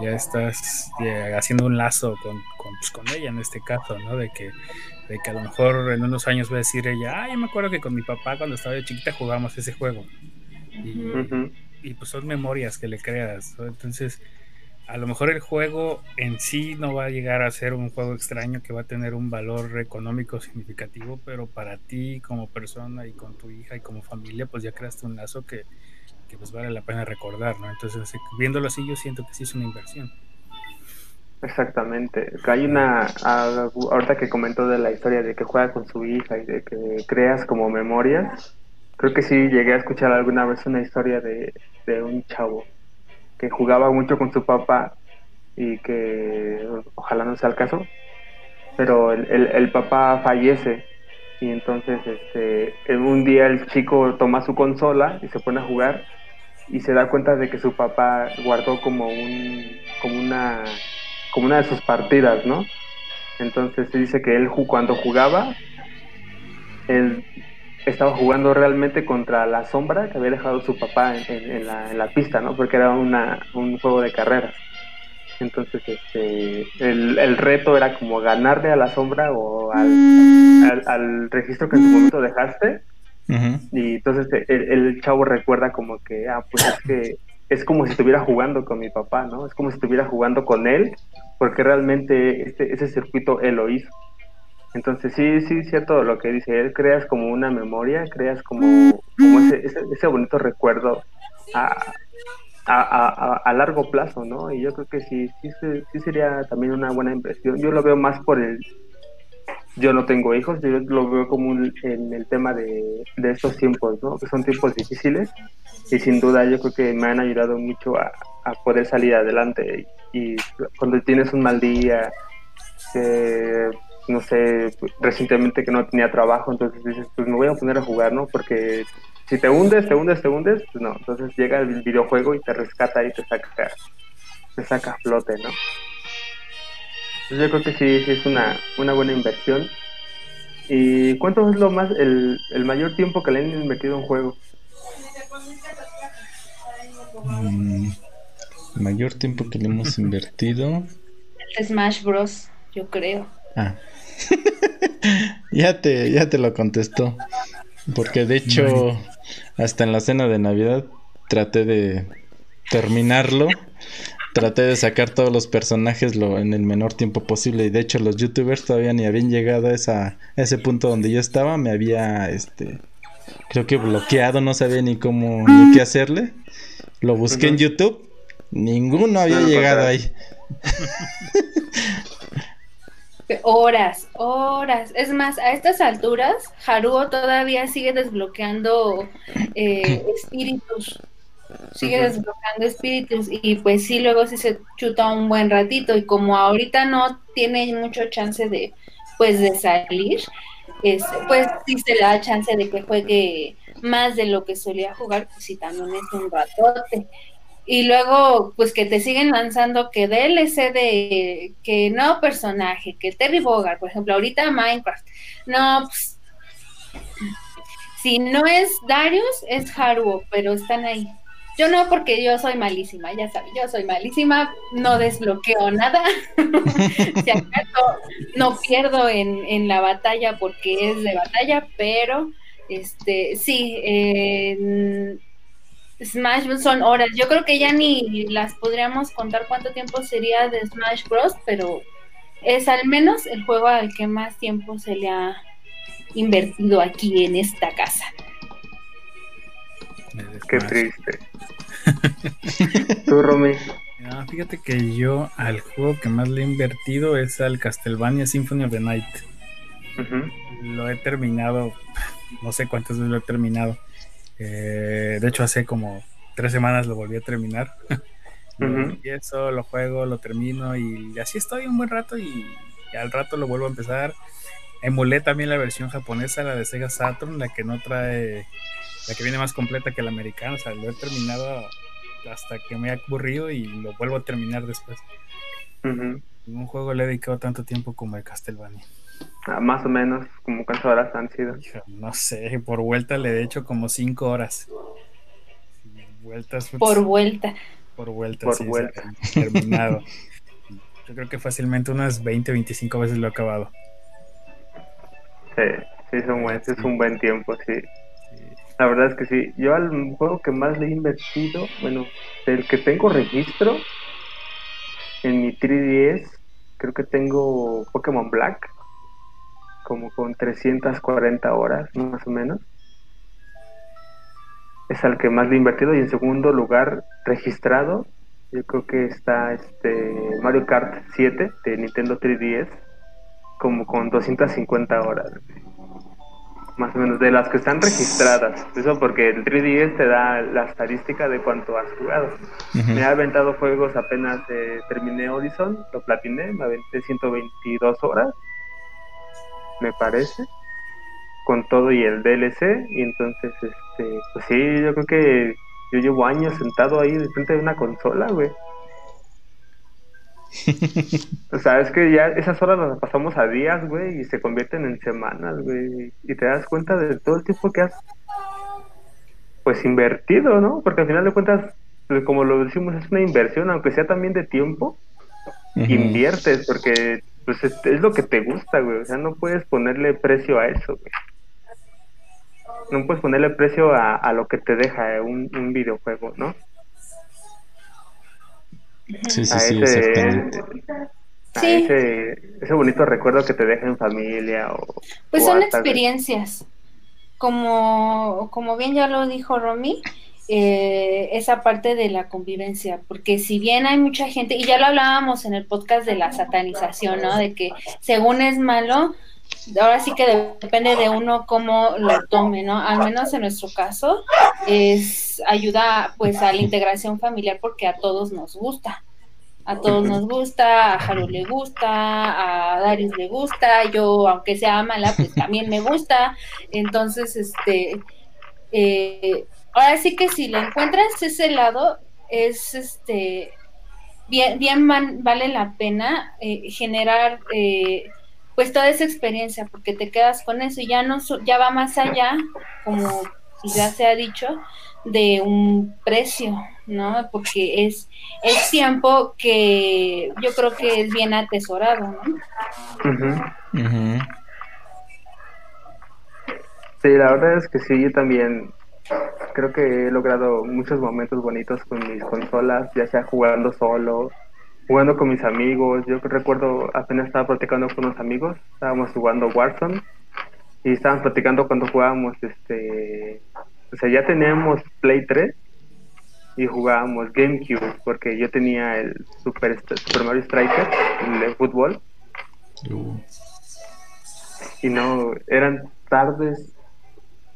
S4: ya estás haciendo un lazo con, pues, con, ella en este caso, ¿no? De que, de que a lo mejor en unos años va a decir ella, ay, yo me acuerdo que con mi papá cuando estaba de chiquita jugamos ese juego. Y, y pues son memorias que le creas, ¿no? Entonces a lo mejor el juego en sí no va a llegar a ser un juego extraño que va a tener un valor económico significativo, pero para ti como persona y con tu hija y como familia, pues ya creaste un lazo que, pues vale la pena recordar, ¿no? Entonces, viéndolo así, yo siento que sí es una inversión.
S1: Exactamente. Hay una, ahorita que comentó de la historia de que juega con su hija y de que creas como memorias, creo que sí llegué a escuchar alguna vez una historia de, de un chavo que jugaba mucho con su papá y que ojalá no sea el caso, pero el, el, papá fallece y entonces este, un día el chico toma su consola y se pone a jugar y se da cuenta de que su papá guardó como un como una como una de sus partidas, ¿no? Entonces se dice que él cuando jugaba él estaba jugando realmente contra la sombra que había dejado su papá en, la, pista, ¿no? Porque era una, un juego de carreras. Entonces, este, el, reto era como ganarle a la sombra o al, registro que en su momento dejaste. Y entonces el, chavo recuerda como que, ah, pues es que es como si estuviera jugando con mi papá, ¿no? Es como si estuviera jugando con él, porque realmente este, ese circuito él lo hizo. Entonces sí, sí, cierto lo que dice él, creas como una memoria, creas como, como ese, ese, bonito recuerdo a, a, largo plazo, ¿no? Y yo creo que sí, sí, sí sería también una buena impresión. Yo lo veo más por el... Yo no tengo hijos, yo lo veo como en el tema de, de estos tiempos, ¿no? Que son tiempos difíciles y sin duda yo creo que me han ayudado mucho a, a poder salir adelante. Y cuando tienes un mal día, eh, no sé, recientemente que no tenía trabajo, entonces dices, pues me voy a poner a jugar, ¿no? Porque si te hundes, te hundes, te hundes, pues no, entonces llega el videojuego y te rescata y te saca, te saca a flote, ¿no? Entonces yo creo que sí, sí es una, una buena inversión. ¿Y cuánto es lo más, el, el mayor tiempo que le han invertido en un juego?
S3: Mm, mayor tiempo que le hemos invertido.
S2: Smash Bros, yo creo.
S3: Ah, ya te, ya te lo contestó. Porque de hecho, hasta en la cena de Navidad traté de terminarlo. Traté de sacar todos los personajes lo, en el menor tiempo posible. Y de hecho, los youtubers todavía ni habían llegado a, esa, ese punto donde yo estaba. Me había, este, creo que bloqueado. No sabía ni cómo, ni qué hacerle. Lo busqué en YouTube. Ninguno había llegado ahí.
S2: Horas, horas. Es más, a estas alturas, Haruo todavía sigue desbloqueando eh, espíritus. Sigue desbloqueando espíritus. Y pues sí, luego sí se chuta un buen ratito. Y como ahorita no tiene mucho chance de, pues, de salir, este, pues sí se le da chance de que juegue más de lo que solía jugar, pues sí, también es un ratote y luego pues que te siguen lanzando que DLC de que no personaje, que Terry Bogard, por ejemplo, ahorita Minecraft. No, pues si no es Darius, es Haruo, pero están ahí. Yo no, porque yo soy malísima, ya sabes, yo soy malísima, no desbloqueo nada. si acaso no pierdo en, en la batalla porque es de batalla, pero este sí, eh, Smash son horas. Yo creo que ya ni las podríamos contar cuánto tiempo sería de Smash Bros, pero es al menos el juego al que más tiempo se le ha invertido aquí en esta casa.
S1: Qué triste. Tú, Romy,
S4: fíjate que yo al juego que más le he invertido es al Castlevania Symphony of the Night. Lo he terminado, no sé cuántas veces lo he terminado. Eh, de hecho, hace como tres semanas lo volví a terminar. Y eso lo juego, lo termino y así estoy un buen rato y, al rato lo vuelvo a empezar. Emulé también la versión japonesa, la de Sega Saturn, la que no trae, la que viene más completa que la americana. O sea, lo he terminado hasta que me ha aburrido y lo vuelvo a terminar después. Un juego le he dedicado tanto tiempo como el Castlevania.
S1: Ah, más o menos, como cuántas horas han sido.
S4: No sé, por vuelta le he hecho como cinco horas.
S2: Vueltas. Por vuelta.
S4: Por vuelta, por vuelta. terminado. Yo creo que fácilmente unas 20, 25 veces lo he acabado.
S1: Sí, sí, es un buen, es un buen tiempo, sí. La verdad es que sí. Yo al juego que más le he invertido, bueno, del que tengo registro en mi 3DS, creo que tengo Pokémon Black, como con 340 horas más o menos. Es al que más le he invertido y en segundo lugar registrado, yo creo que está este Mario Kart 7 de Nintendo 3DS, como con 250 horas más o menos, de las que están registradas. Eso porque el 3DS te da la estadística de cuánto has jugado. Me ha aventado juegos apenas eh, terminé Horizon, lo platiné, me aventé 122 horas, me parece, con todo y el DLC. Y entonces, este, pues sí, yo creo que yo llevo años sentado ahí de frente de una consola, güey. o sea, es que ya esas horas las pasamos a días, güey, y se convierten en semanas, güey. Y te das cuenta de todo el tiempo que has, pues, invertido, ¿no? Porque al final de cuentas, como lo decimos, es una inversión, aunque sea también de tiempo, inviertes, porque, pues, es, lo que te gusta, güey. O sea, no puedes ponerle precio a eso, güey. No puedes ponerle precio a, lo que te deja un, un videojuego, ¿no?
S3: Sí, sí, sí, exactamente.
S1: Ese, bonito recuerdo que te deja en familia. O,
S2: pues son experiencias. Como, como bien ya lo dijo Romy, eh, esa parte de la convivencia, porque si bien hay mucha gente, y ya lo hablábamos en el podcast de la satanización, ¿no? De que según es malo, ahora sí que depende de uno cómo lo tome, ¿no? Al menos en nuestro caso, es ayuda pues a la integración familiar porque a todos nos gusta. A todos nos gusta, a Haru le gusta, a Darius le gusta, yo aunque sea mala, pues también me gusta. Entonces, este, eh, ahora sí que si lo encuentras ese lado, es este, bien, bien vale la pena eh, generar eh, pues toda esa experiencia, porque te quedas con eso y ya no ya va más allá, como ya se ha dicho, de un precio, ¿no? Porque es, es tiempo que yo creo que es bien atesorado, ¿no?
S1: Sí, la verdad es que sí, yo también creo que he logrado muchos momentos bonitos con mis consolas, ya sea jugando solo, jugando con mis amigos. Yo recuerdo apenas estaba platicando con unos amigos, estábamos jugando Warzone y estábamos platicando cuando jugábamos este, o sea, ya teníamos Play 3 y jugábamos GameCube porque yo tenía el Super, Super Mario Striker, el de fútbol. Uh. Y no, eran tardes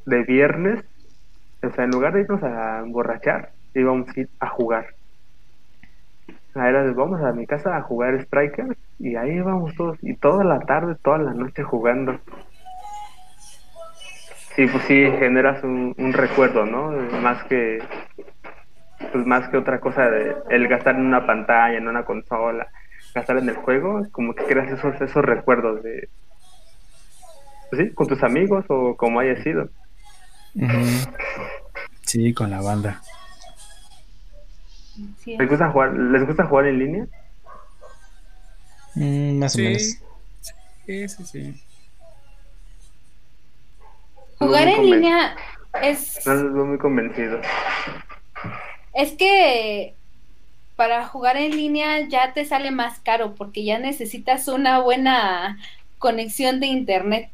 S1: de viernes, o sea, en lugar de irnos a emborrachar, íbamos a jugar era de vamos a mi casa a jugar Striker y ahí vamos todos y toda la tarde, toda la noche jugando. Sí, pues sí, generas un, recuerdo, ¿no? Más que pues más que otra cosa de el gastar en una pantalla, en una consola, gastar en el juego, como que creas esos esos recuerdos de pues sí, con tus amigos o como haya sido.
S4: Sí, con la banda.
S1: ¿Les gusta jugar, ¿les gusta jugar en línea?
S3: Mm, más o menos.
S4: Sí, sí, sí.
S2: Jugar en línea es.
S1: No estoy muy convencido.
S2: Es que para jugar en línea ya te sale más caro porque ya necesitas una buena conexión de internet.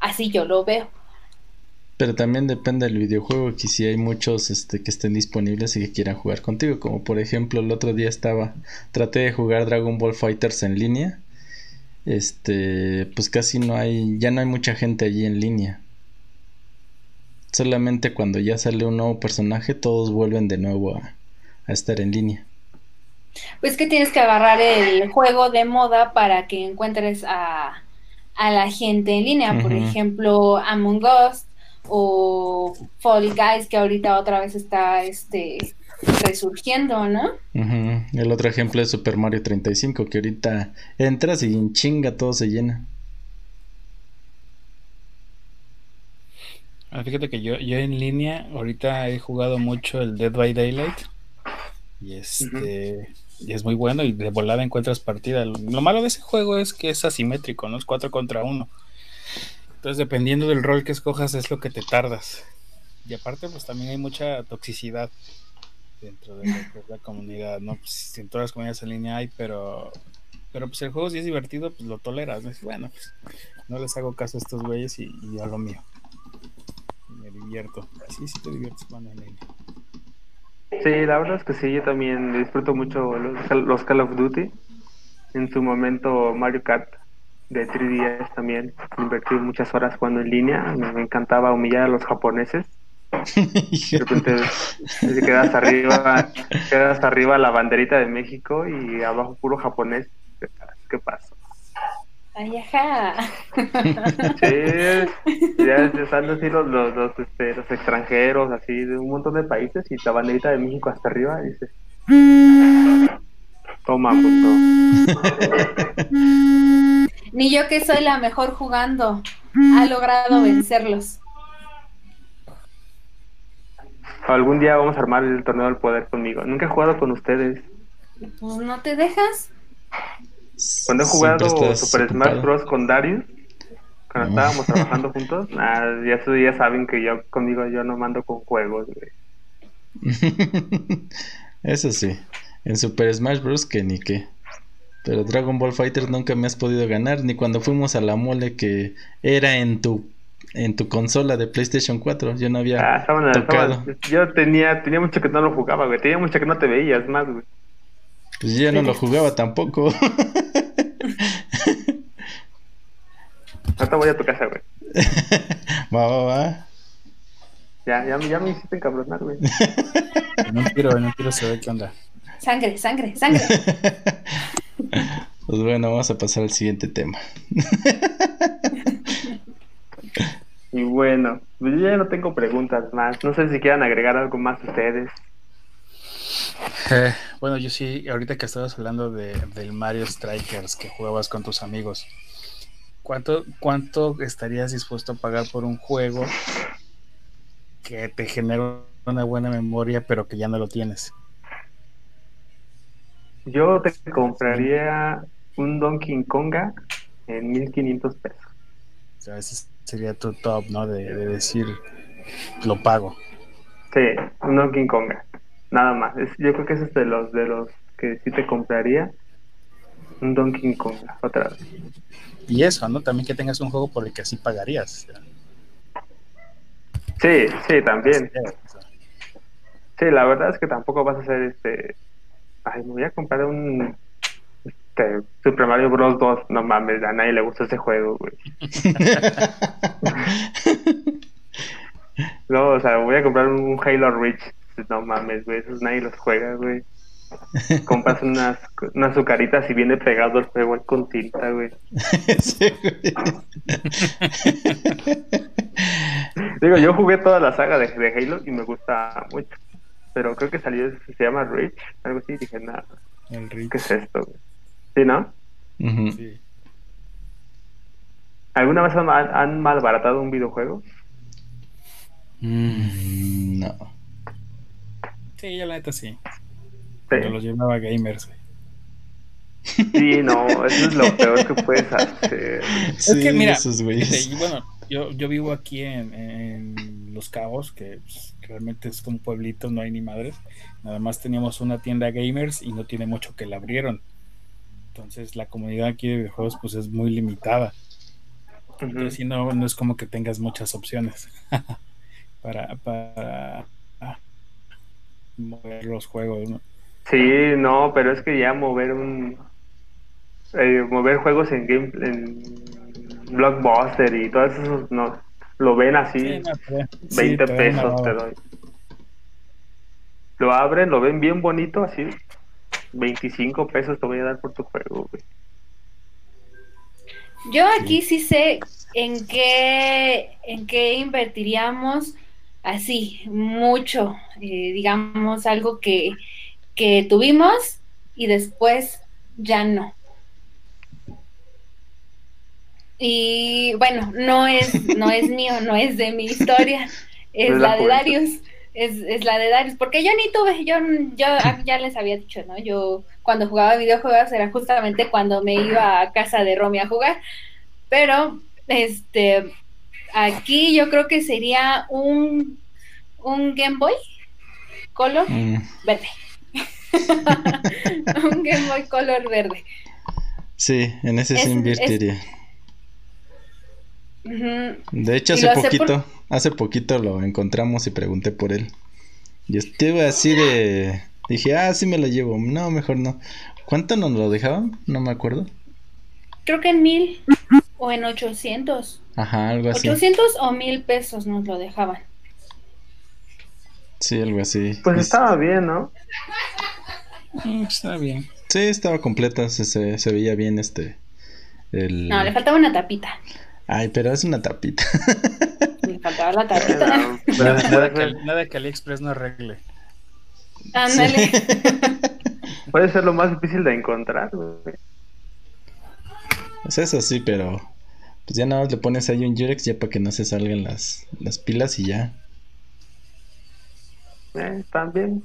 S2: Así yo lo veo.
S3: Pero también depende del videojuego, que si hay muchos este, que estén disponibles y que quieran jugar contigo. Como por ejemplo el otro día estaba, traté de jugar Dragon Ball Fighters en línea. Este, pues casi no hay, ya no hay mucha gente allí en línea. Solamente cuando ya sale un nuevo personaje, todos vuelven de nuevo a, a estar en línea.
S2: Pues que tienes que agarrar el juego de moda para que encuentres a, a la gente en línea. Por ejemplo, Among Us o Fall Guys, que ahorita otra vez está este resurgiendo, ¿no?
S3: Ujú. El otro ejemplo es Super Mario 35, que ahorita entras y en chinga todo se llena.
S4: Ah, fíjate que yo, yo en línea ahorita he jugado mucho el Dead by Daylight. Y este y es muy bueno y de volada encuentras partida. Lo, lo malo de ese juego es que es asimétrico, ¿no? Es 4 contra 1. Entonces, dependiendo del rol que escojas, es lo que te tardas. Y aparte, pues también hay mucha toxicidad dentro de la comunidad, ¿no? Pues, en todas las comunidades en línea hay, pero pero pues el juego si es divertido, pues lo toleras. ¿no? Bueno, pues no les hago caso a estos güeyes y, y a lo mío. Me divierto. Sí, sí te diviertes jugando en línea.
S1: Sí, la verdad es que sí, yo también disfruto mucho los, los Call of Duty. En su momento Mario Kart de 3DS también. Invertí muchas horas jugando en línea. Me, me encantaba humillar a los japoneses. De repente te quedas arriba, quedas arriba la banderita de México y abajo puro japonés. ¿Qué pasó?
S2: Ay, ajá.
S1: Sí, ya están así los, los, los, este, los extranjeros, así de un montón de países y la banderita de México hasta arriba y dices, toma, puto.
S2: Ni yo que soy la mejor jugando ha logrado vencerlos.
S1: Algún día vamos a armar el torneo del poder conmigo. Nunca he jugado con ustedes.
S2: Pues no te dejas.
S1: Cuando he jugado Super Smash. Bros. con Darius, cuando
S3: Ah.
S1: estábamos trabajando juntos, nah, ya, ya saben que yo conmigo yo no mando con juegos. güey.
S3: Eso sí, en Super Smash Bros. que ni qué. Pero Dragon Ball Fighter nunca me has podido ganar, ni cuando fuimos a la mole que era en tu en tu consola de PlayStation 4. Yo no había
S1: Ah, estaban-
S3: tocado.
S1: estaban- yo tenía, tenía mucho que no lo jugaba, güey. Tenía mucho que no te veías más, güey.
S3: Pues yo ya no lo jugaba tampoco.
S1: Ahorita voy a tu casa, güey.
S3: va, va, va.
S1: Ya, ya, me- ya me hiciste encabronar, güey.
S4: En un tiro se ve qué onda.
S2: Sangre, sangre, sangre.
S3: Pues bueno, vamos a pasar al siguiente tema.
S1: Y bueno, pues yo ya no tengo preguntas más. No sé si quieran agregar algo más ustedes.
S4: Eh, bueno, yo sí, ahorita que estabas hablando de, del Mario Strikers que jugabas con tus amigos, ¿cuánto, ¿cuánto estarías dispuesto a pagar por un juego que te genera una buena memoria pero que ya no lo tienes?
S1: Yo te compraría un Donkey Konga en 1500 pesos.
S4: O sea, ese sería tu top, ¿no? De, de decir, lo pago.
S1: Sí, un Donkey Konga. Nada más. Es- yo creo que ese es de los de los que sí te compraría. Un Donkey Konga, otra vez.
S4: Y eso, ¿no? También que tengas un juego por el que así pagarías.
S1: Sí, sí, también. Sí, la verdad es que tampoco vas a hacer este. Ay, me voy a comprar un. Este, Super Mario Bros. 2. No mames, a nadie le gusta ese juego, güey. No, o sea, voy a comprar un Halo Reach. No mames, güey, esos nadie los juega, güey. Compras unas, unas azucaritas y viene pegado el juego con tinta, güey.
S3: Sí, güey.
S1: Digo, yo jugué toda la saga de, de Halo y me gusta mucho. Pero creo que salió, se llama Reach, algo así, y dije, nada, ¿qué es esto, güey? ¿Sí, no?
S4: Sí.
S1: ¿Alguna vez han, han malbaratado un videojuego?
S3: Mm, No.
S4: Sí, yo la neta sí.
S1: Sí.
S4: Cuando los llevaba gamers, güey.
S1: Sí, no, eso es lo peor que puedes hacer.
S3: Sí,
S4: que mira,
S3: esos güeyes.
S4: Bueno, yo, yo vivo aquí en, en Los Cabos, que pues, realmente es como un pueblito, no hay ni madres. Nada más teníamos una tienda gamers y no tiene mucho que la abrieron. Entonces la comunidad aquí de videojuegos pues es muy limitada. Entonces sí, no, no es como que tengas muchas opciones. para, para mover los juegos, ¿no?
S1: Sí, no, pero es que ya mover un eh, mover juegos en game en blockbuster y todo eso no lo ven así
S4: Sí, no, te-
S1: 20
S4: sí, te ven
S1: pesos te doy. Lo abren, lo ven bien bonito así 25 pesos te voy a dar por tu juego, güey.
S2: Yo aquí sí sé en qué, en qué invertiríamos así, mucho, eh, digamos, algo que, que tuvimos y después ya no. Y bueno, no es, no es mío, no es de mi historia, es
S1: la
S2: la de. Darius, es, es la de Darius, porque yo ni tuve, yo, yo ya les había dicho, ¿no? Yo cuando jugaba videojuegos era justamente cuando me iba a casa de Romy a jugar, pero este, aquí yo creo que sería un, un Game Boy Color
S3: Mm,
S2: verde. un Game Boy Color verde.
S3: sí, en ese
S2: Es-
S3: sí
S2: es-
S3: invertiría. De hecho, hace
S2: por-
S3: poquito, hace poquito lo encontramos y pregunté por él. Y estuve así de... Dije, ah, sí me lo llevo. No, mejor no. ¿Cuánto nos lo dejaban? No me acuerdo.
S2: Creo que en mil o en 800.
S3: Ajá, algo así.
S2: 800 o mil pesos nos lo dejaban.
S3: Sí, algo así.
S1: Pues
S3: Es-
S1: estaba bien, ¿no?
S4: Mm, Está bien.
S3: Sí, estaba completa, se, se, se veía bien este... El...
S2: No, le faltaba una tapita.
S3: Ay, pero es una tapita.
S2: Le faltaba la tapita.
S4: Nada, que, nada que AliExpress no arregle.
S2: Ándale.
S1: puede ser lo más difícil de encontrar, güey.
S3: Pues eso sí, pero... Pues ya nada más le pones ahí un Jurex ya para que no se salgan las, las pilas y ya.
S1: Eh, también.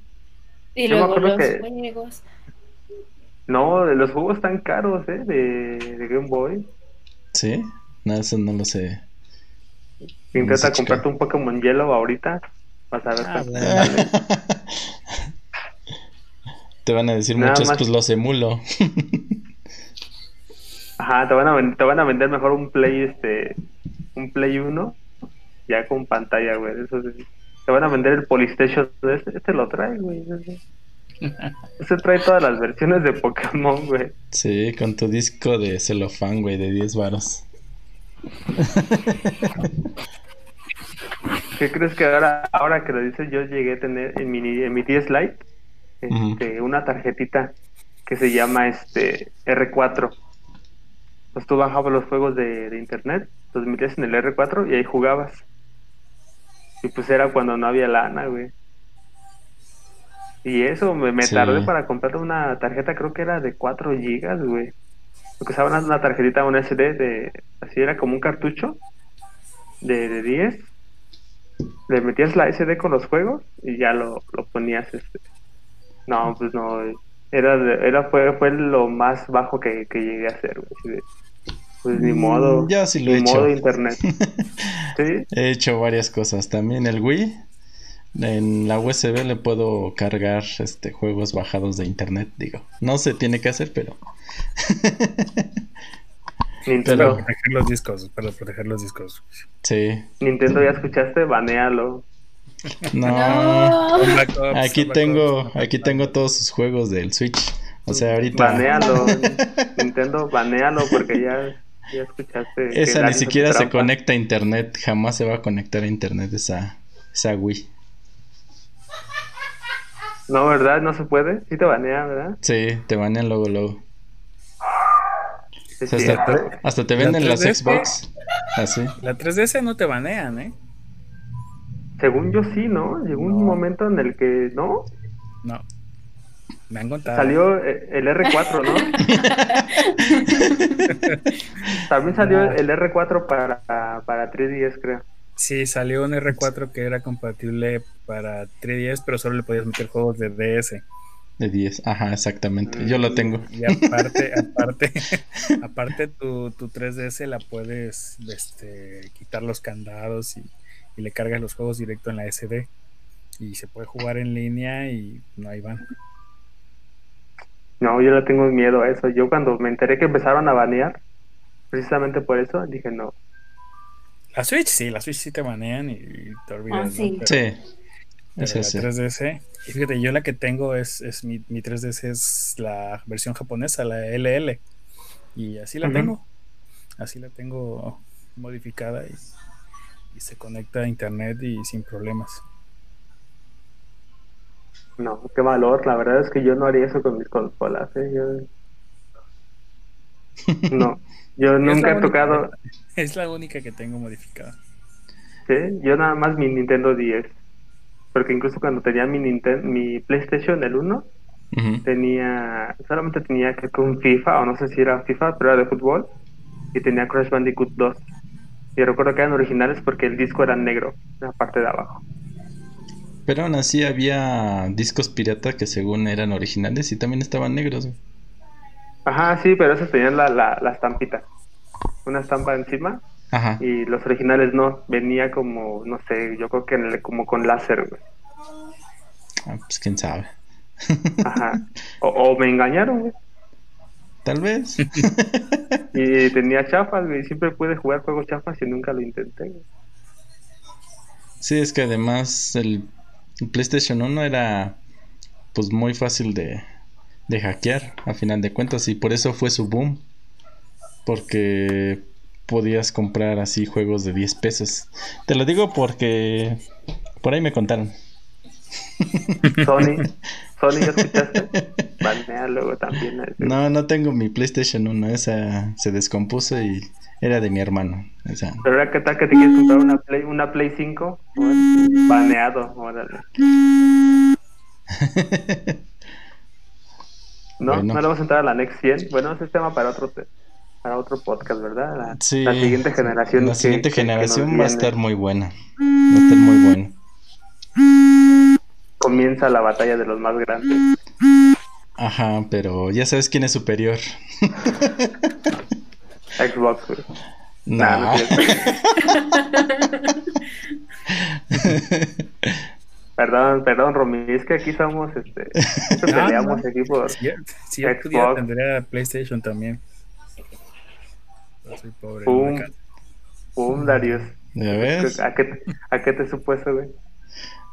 S2: Y
S1: Yo
S2: luego los
S1: que-
S2: juegos.
S1: No, los juegos están caros, ¿eh? De, de Game Boy.
S3: ¿Sí? No, eso no lo sé.
S1: Intenta
S3: Sí,
S1: comprarte un Pokémon Yellow ahorita. Vas a ver.
S4: Ah.
S3: Te van a decir
S1: Nada
S3: muchos,
S1: más.
S3: pues los emulo.
S1: Ajá, te van, a te van a vender mejor un Play, este, un Play 1, ya con pantalla, güey. Eso sí. Te van a vender el Polystation. Este, este lo trae, güey. Ese- Este trae todas las versiones de Pokémon, güey.
S3: Sí, con tu disco de celofán, güey, de 10 varos.
S1: ¿Qué crees que ahora, ahora que lo dices, yo llegué a tener en mi, en mi 10 Lite este, una tarjetita que se llama este R4. Pues tú bajabas los juegos de, de internet, los metías en el R4 y ahí jugabas. Y pues era cuando no había lana, güey. Y eso, me, me
S3: Sí.
S1: tardé para comprar una tarjeta, creo que era de 4 gigas, güey. Porque usaba una, una tarjetita, una SD de, así era como un cartucho de, de 10 le metías la SD con los juegos y ya lo, lo ponías este no pues no era era fue fue lo más bajo que, que llegué a hacer güey, pues ni
S3: Mm,
S1: modo
S3: yo sí lo he
S1: ni
S3: hecho.
S1: modo internet sí
S3: He hecho varias cosas. También el Wii. En la USB le puedo cargar este juegos bajados de internet, digo. No se tiene que hacer, pero
S1: Nintendo
S4: Para proteger los discos, para proteger los discos.
S3: sí.
S1: Nintendo ya escuchaste banealo
S3: No. Aquí tengo, aquí tengo todos sus juegos del Switch. O sea, ahorita
S1: banealo Nintendo banealo porque ya ya escuchaste
S3: esa ni siquiera se
S1: trampa.
S3: conecta a internet. Jamás se va a conectar a internet esa, esa Wii.
S1: no verdad no se puede sí te banea verdad
S3: Sí, te banean luego, luego.
S1: Es
S3: O sea, hasta, hasta te venden
S4: La
S3: las
S4: 3DS.
S3: Xbox. Así.
S4: La 3DS no te banean, ¿eh?
S1: según yo sí no llegó
S4: No.
S1: un momento en el que no
S4: No. Me han contado.
S1: Salió eh, el R4, ¿no? También salió el R4 para, para 3DS, creo.
S4: Sí, salió un R4 que era compatible para 3DS, pero solo le podías meter juegos de DS.
S3: De 10. Ajá, exactamente. Yo lo tengo.
S4: Y aparte, aparte, aparte tu, tu 3DS la puedes este, quitar los candados y, y le cargas los juegos directo en la SD. Y se puede jugar en línea y no ahí van.
S1: No, yo le tengo miedo a eso. Yo cuando me enteré que empezaron a banear, precisamente por eso, dije no.
S4: La Switch sí, la Switch sí te banean y te olvidas.
S2: Ah, sí.
S4: ¿no? Pero-
S3: Sí.
S4: pero la
S3: sí.
S4: 3DS. Y fíjate, yo la que tengo es, es mi, mi 3DS es la versión japonesa, la LL. Y así la tengo. Así la tengo modificada y, y se conecta a internet y sin problemas.
S1: No, qué valor. La verdad es que yo no haría eso con mis consolas. ¿eh? Yo... No, yo nunca he
S4: única-
S1: tocado.
S4: Es la única que tengo modificada.
S1: ¿sí? Yo nada más mi Nintendo 10. Porque incluso cuando tenía mi Nintendo, mi PlayStation, el 1,
S3: Ujú.
S1: tenía. Solamente tenía que un FIFA, o no sé si era FIFA, pero era de fútbol. Y tenía Crash Bandicoot 2. Y recuerdo que eran originales porque el disco era negro, la parte de abajo.
S3: Pero aún así había discos pirata que según eran originales y también estaban negros. güey.
S1: Ajá, sí, pero esos tenían la, la, la estampita. Una estampa encima
S3: Ajá.
S1: y los originales no. Venía como, no sé, yo creo que en el- como con láser, güey.
S3: Ah, pues quién sabe.
S1: Ajá. O, o me engañaron, güey.
S3: Tal vez.
S1: Y tenía chafas, güey. Siempre pude jugar juegos chafas y nunca lo intenté, güey.
S3: Sí, es que además el, el PlayStation 1 era pues muy fácil de, de hackear a final de cuentas y por eso fue su boom. Porque podías comprar así juegos de 10 pesos. Te lo digo porque por ahí me contaron.
S1: Sony, Sony, ¿ya escuchaste? Banea luego también. ese.
S3: No, no tengo mi PlayStation 1, esa se descompuso y era de mi hermano. O sea,
S1: Pero ahora, ¿qué tal que te quieres comprar una Play, una Play 5? Bueno, Baneado, órale. No,
S3: Bueno.
S1: no le vamos a entrar a la Next 100. Bueno, ese es tema para otro, para otro podcast, ¿verdad? La,
S3: sí,
S1: la siguiente generación.
S3: La
S1: que-
S3: siguiente
S1: que- que
S3: generación va a estar muy buena. Va a estar muy buena.
S1: Comienza la batalla de los más grandes.
S3: Ajá, pero ya sabes quién es superior.
S1: Xbox, güey.
S3: No.
S1: Nah. Perdón, perdón, Romy. Es que aquí somos, este,
S4: No,
S1: peleamos
S4: no.
S1: aquí por... Xbox.
S4: tendría PlayStation también. Soy pobre.
S1: Pum. Pum, Darius.
S3: ¿Ya ves?
S1: ¿A qué, ¿A qué te supo eso, güey?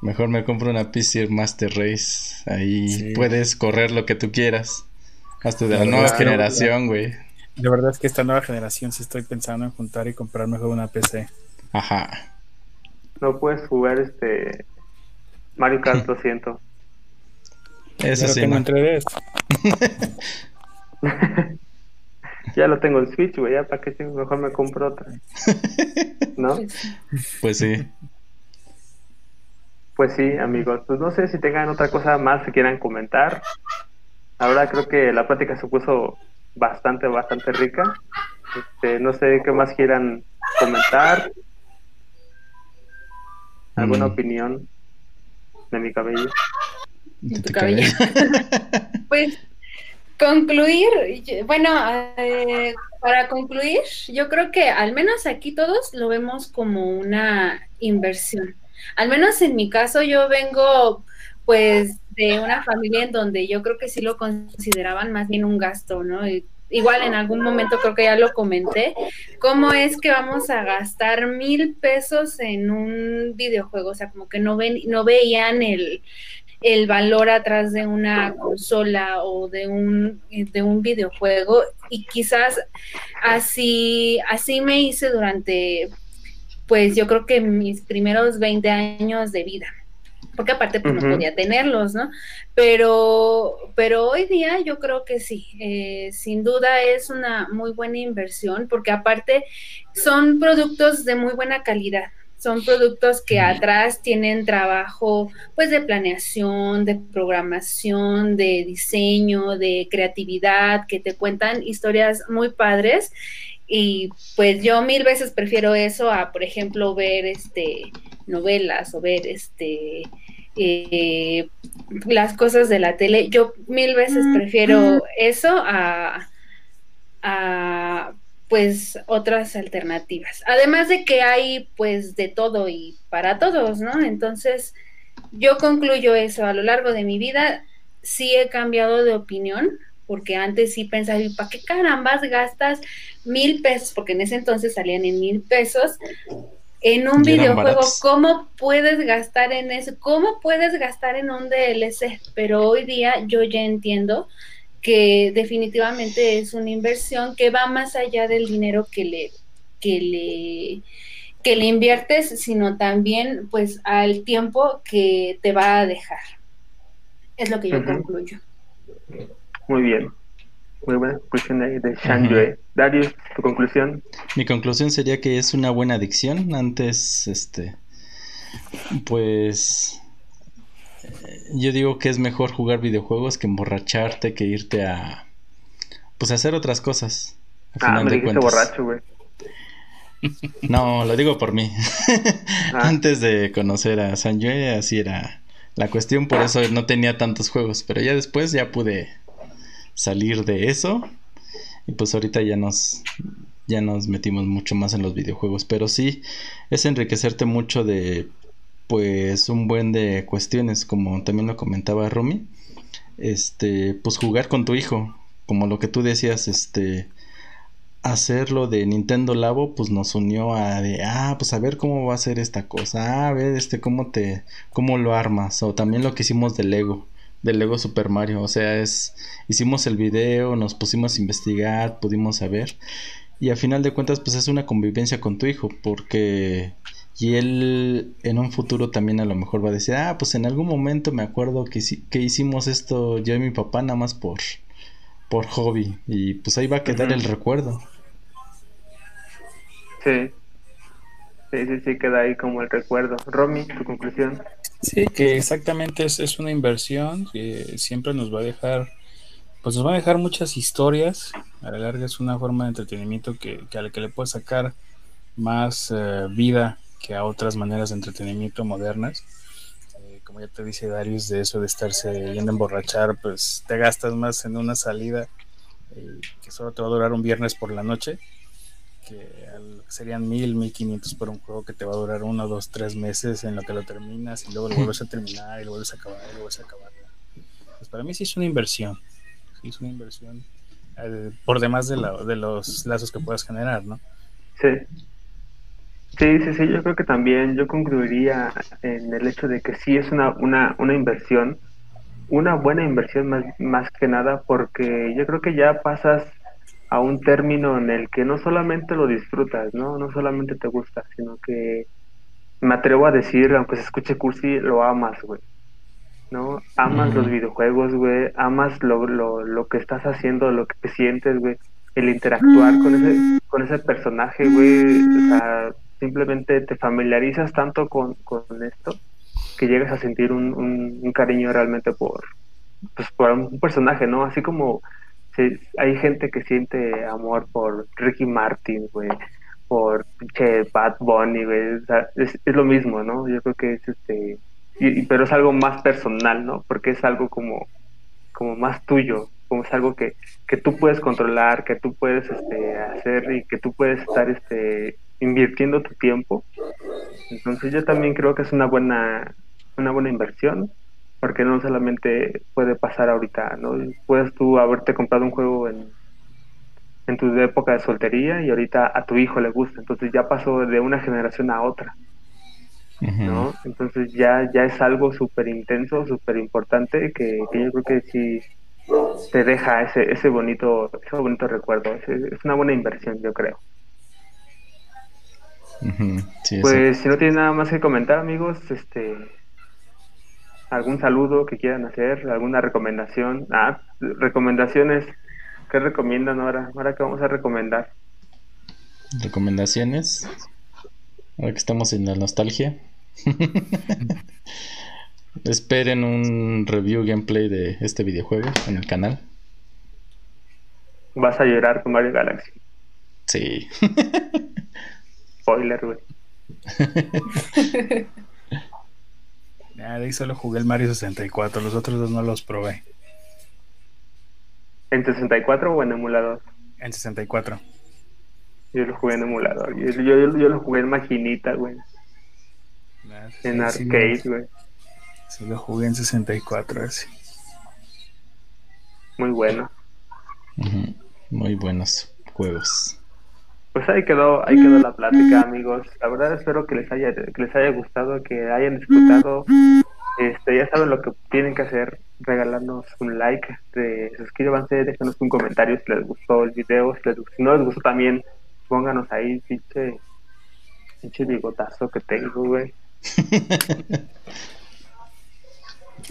S3: Mejor me compro una PC Master Race. Ahí
S4: Sí.
S3: puedes correr lo que tú quieras. Hasta de la
S4: Claro,
S3: nueva generación, güey.
S4: La verdad es que esta nueva generación sí estoy pensando en juntar y comprar mejor una PC.
S3: Ajá.
S1: No puedes jugar este Mario Kart 200.
S3: Eso
S4: Ya lo
S3: sí,
S4: tengo
S3: no.
S4: en 3DS.
S1: ya lo tengo en Switch, güey, ya para qué mejor me compro otra. ¿No?
S2: Pues,
S3: Pues sí.
S1: Pues sí, amigos. Pues no sé si tengan otra cosa más que quieran comentar. Ahora creo que la plática se puso bastante, bastante rica. Este, no sé qué más quieran comentar. ¿Alguna
S3: Mm.
S1: opinión de mi cabello?
S3: De
S2: tu cabello. Pues concluir, bueno, eh, para concluir, yo creo que al menos aquí todos lo vemos como una inversión. Al menos en mi caso, yo vengo pues de una familia en donde yo creo que sí lo consideraban más bien un gasto, ¿no? Igual en algún momento creo que ya lo comenté, ¿cómo es que vamos a gastar mil pesos en un videojuego? O sea, como que no, ven, no veían el, el valor atrás de una consola o de un, de un videojuego y quizás así, así me hice durante, pues yo creo que mis primeros 20 años de vida, porque aparte pues no podía tenerlos, ¿no? Pero, pero hoy día yo creo que sí, eh, sin duda es una muy buena inversión porque aparte son productos de muy buena calidad. Son productos que atrás tienen trabajo pues de planeación, de programación, de diseño, de creatividad, que te cuentan historias muy padres y pues yo mil veces prefiero eso a por ejemplo ver este novelas o ver este eh, las cosas de la tele. Yo mil veces prefiero eso a, a pues otras alternativas. Además de que hay pues de todo y para todos, ¿no? Entonces yo concluyo eso a lo largo de mi vida. Sí he cambiado de opinión porque antes sí pensaba, ¿para qué carambas gastas mil pesos? Porque en ese entonces salían en mil pesos en un videojuego, ¿cómo puedes gastar en eso? ¿Cómo puedes gastar en un DLC? Pero hoy día yo ya entiendo que definitivamente es una inversión que va más allá del dinero que le, que le, que le inviertes, sino también pues al tiempo que te va a dejar. Es lo que yo concluyo.
S1: Muy bien. Muy buena conclusión de, de Darius, tu conclusión.
S3: Mi conclusión sería que es una buena adicción. Antes, este, pues, yo digo que es mejor jugar videojuegos que emborracharte, que irte a, pues, hacer otras cosas.
S1: ah, me dijiste borracho, güey.
S3: No, lo digo por mí. Ah. Antes de conocer a Sanjay, así era la cuestión, por eso no tenía tantos juegos, pero ya después ya pude salir de eso. Y pues ahorita ya nos ya nos metimos mucho más en los videojuegos, pero sí es enriquecerte mucho de pues un buen de cuestiones, como también lo comentaba Romy. Este, pues jugar con tu hijo, como lo que tú decías, este hacerlo de Nintendo Labo pues nos unió a de ah pues a ver cómo va a ser esta cosa. Ah, a ver este cómo te cómo lo armas o también lo que hicimos de Lego del Lego Super Mario. O sea, es hicimos el video, nos pusimos a investigar, pudimos saber. Y a final de cuentas, pues es una convivencia con tu hijo, porque y él en un futuro también a lo mejor va a decir, ah, pues en algún momento me acuerdo que, que hicimos esto yo y mi papá nada más por, por hobby. Y pues ahí va a quedar el recuerdo.
S1: Sí. Sí, sí, sí, queda ahí como el recuerdo. Romy, tu conclusión.
S4: Sí, que exactamente es, es una inversión que siempre nos va a dejar, pues nos va a dejar muchas historias. A la larga es una forma de entretenimiento que, que a la que le puede sacar más eh, vida que a otras maneras de entretenimiento modernas. Eh, como ya te dice Darius, de eso de estarse yendo a emborrachar, pues te gastas más en una salida eh, que solo te va a durar un viernes por la noche que serían mil, mil quinientos por un juego que te va a durar uno, dos, tres meses en lo que lo terminas y luego lo vuelves a terminar y lo vuelves a acabar y lo vuelves a acabar. Pues para mí sí es una inversión, sí es una inversión eh, por demás de, de los lazos que puedas generar, ¿no?
S1: Sí. Sí, sí, sí, yo creo que también yo concluiría en el hecho de que sí es una, una, una inversión, una buena inversión más, más que nada, porque yo creo que ya pasas a un término en el que no solamente lo disfrutas, ¿no? No solamente te gusta, sino que me atrevo a decir, aunque se escuche cursi, lo amas, güey. ¿No? Amas los videojuegos, güey, amas lo, lo, lo que estás haciendo, lo que sientes, güey, el interactuar con ese, con ese personaje, güey, o sea, simplemente te familiarizas tanto con, con esto que llegas a sentir un, un, un cariño realmente por, pues, por un personaje, ¿no? Así como hay gente que siente amor por Ricky Martin, güey, por pinche Bad Bunny, güey, es, lo mismo, ¿no? Yo creo que es este, pero es algo más personal, ¿no? Porque es algo como, como más tuyo, como es algo que, que tú puedes controlar, que tú puedes este, hacer y que tú puedes estar este, invirtiendo tu tiempo. Entonces yo también creo que es una buena, una buena inversión porque no solamente puede pasar ahorita, ¿no? Puedes tú haberte comprado un juego en, en tu época de soltería y ahorita a tu hijo le gusta, entonces ya pasó de una generación a otra, ¿no? Entonces ya, ya es algo súper intenso, súper importante que, yo creo que sí te deja ese, ese bonito, ese bonito recuerdo, es, una buena inversión, yo creo. pues si no tienes nada más que comentar, amigos, este algún saludo que quieran hacer, alguna recomendación. Ah, recomendaciones. ¿Qué recomiendan ahora? Ahora qué vamos a recomendar.
S3: Recomendaciones. Ahora que estamos en la nostalgia. Esperen un review gameplay de este videojuego en el canal.
S1: Vas a llorar con Mario Galaxy.
S3: Sí.
S1: Spoiler, güey.
S4: Ah, de ahí solo jugué el Mario 64, los otros dos no los probé.
S1: ¿En 64 o en emulador?
S4: En 64.
S1: Yo lo jugué en emulador. Yo, yo, yo lo jugué en maquinita, güey. Ah, en arcade, güey.
S4: Sí, lo jugué en 64, así.
S1: Muy bueno.
S3: Muy buenos juegos.
S1: Pues ahí quedó, ahí quedó la plática, amigos. La verdad espero que les haya, que les haya gustado, que hayan disfrutado. Este, ya saben lo que tienen que hacer, regalarnos un like, de, suscríbanse, déjenos un comentario si les gustó el video, si, no les gustó también, pónganos ahí, pinche, pinche bigotazo que tengo, güey.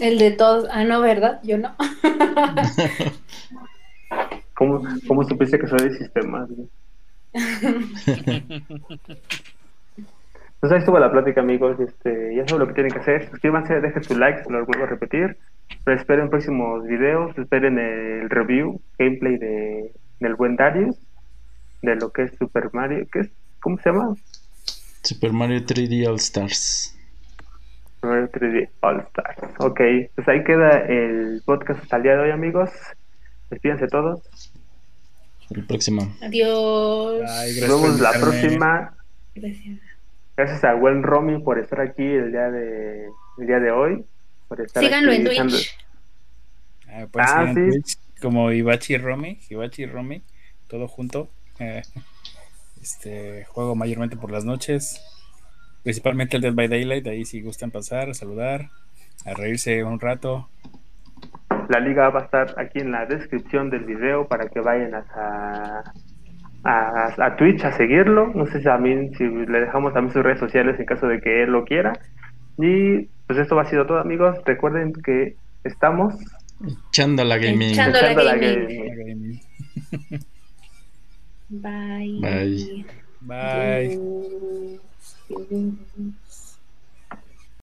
S2: el de todos, ah, no, ¿verdad? Yo no.
S1: ¿Cómo, ¿Cómo supiste que soy de sistemas, güey? Pues ahí estuvo la plática, amigos. Este, ya saben lo que tienen que hacer. Suscríbanse, dejen su like, se lo vuelvo a repetir. Pero esperen próximos videos, esperen el review, gameplay de, del buen Darius, de lo que es Super Mario. ¿qué es? ¿Cómo se llama?
S3: Super Mario 3D All Stars.
S1: Super Mario 3D All Stars. Ok, pues ahí queda el podcast hasta el día de hoy, amigos. Despídense todos.
S3: El próximo.
S2: Adiós.
S1: Nos vemos la próxima. Gracias. Gracias a buen Romy por estar aquí el día de, el día de hoy. Por estar
S2: Síganlo en Twitch.
S4: Ah, pues ah, sí. Twitch, como Ibachi Romy, Ibachi Romy, todo junto. Eh, este juego mayormente por las noches, principalmente el Dead by Daylight. Ahí si gustan pasar, a saludar, a reírse un rato.
S1: La liga va a estar aquí en la descripción del video para que vayan a, a, Twitch a seguirlo. No sé si, también, si le dejamos también sus redes sociales en caso de que él lo quiera. Y pues esto va a sido todo, amigos. Recuerden que estamos
S3: echando la gaming.
S2: Echando, la, gaming. Bye.
S3: Bye.
S4: Bye.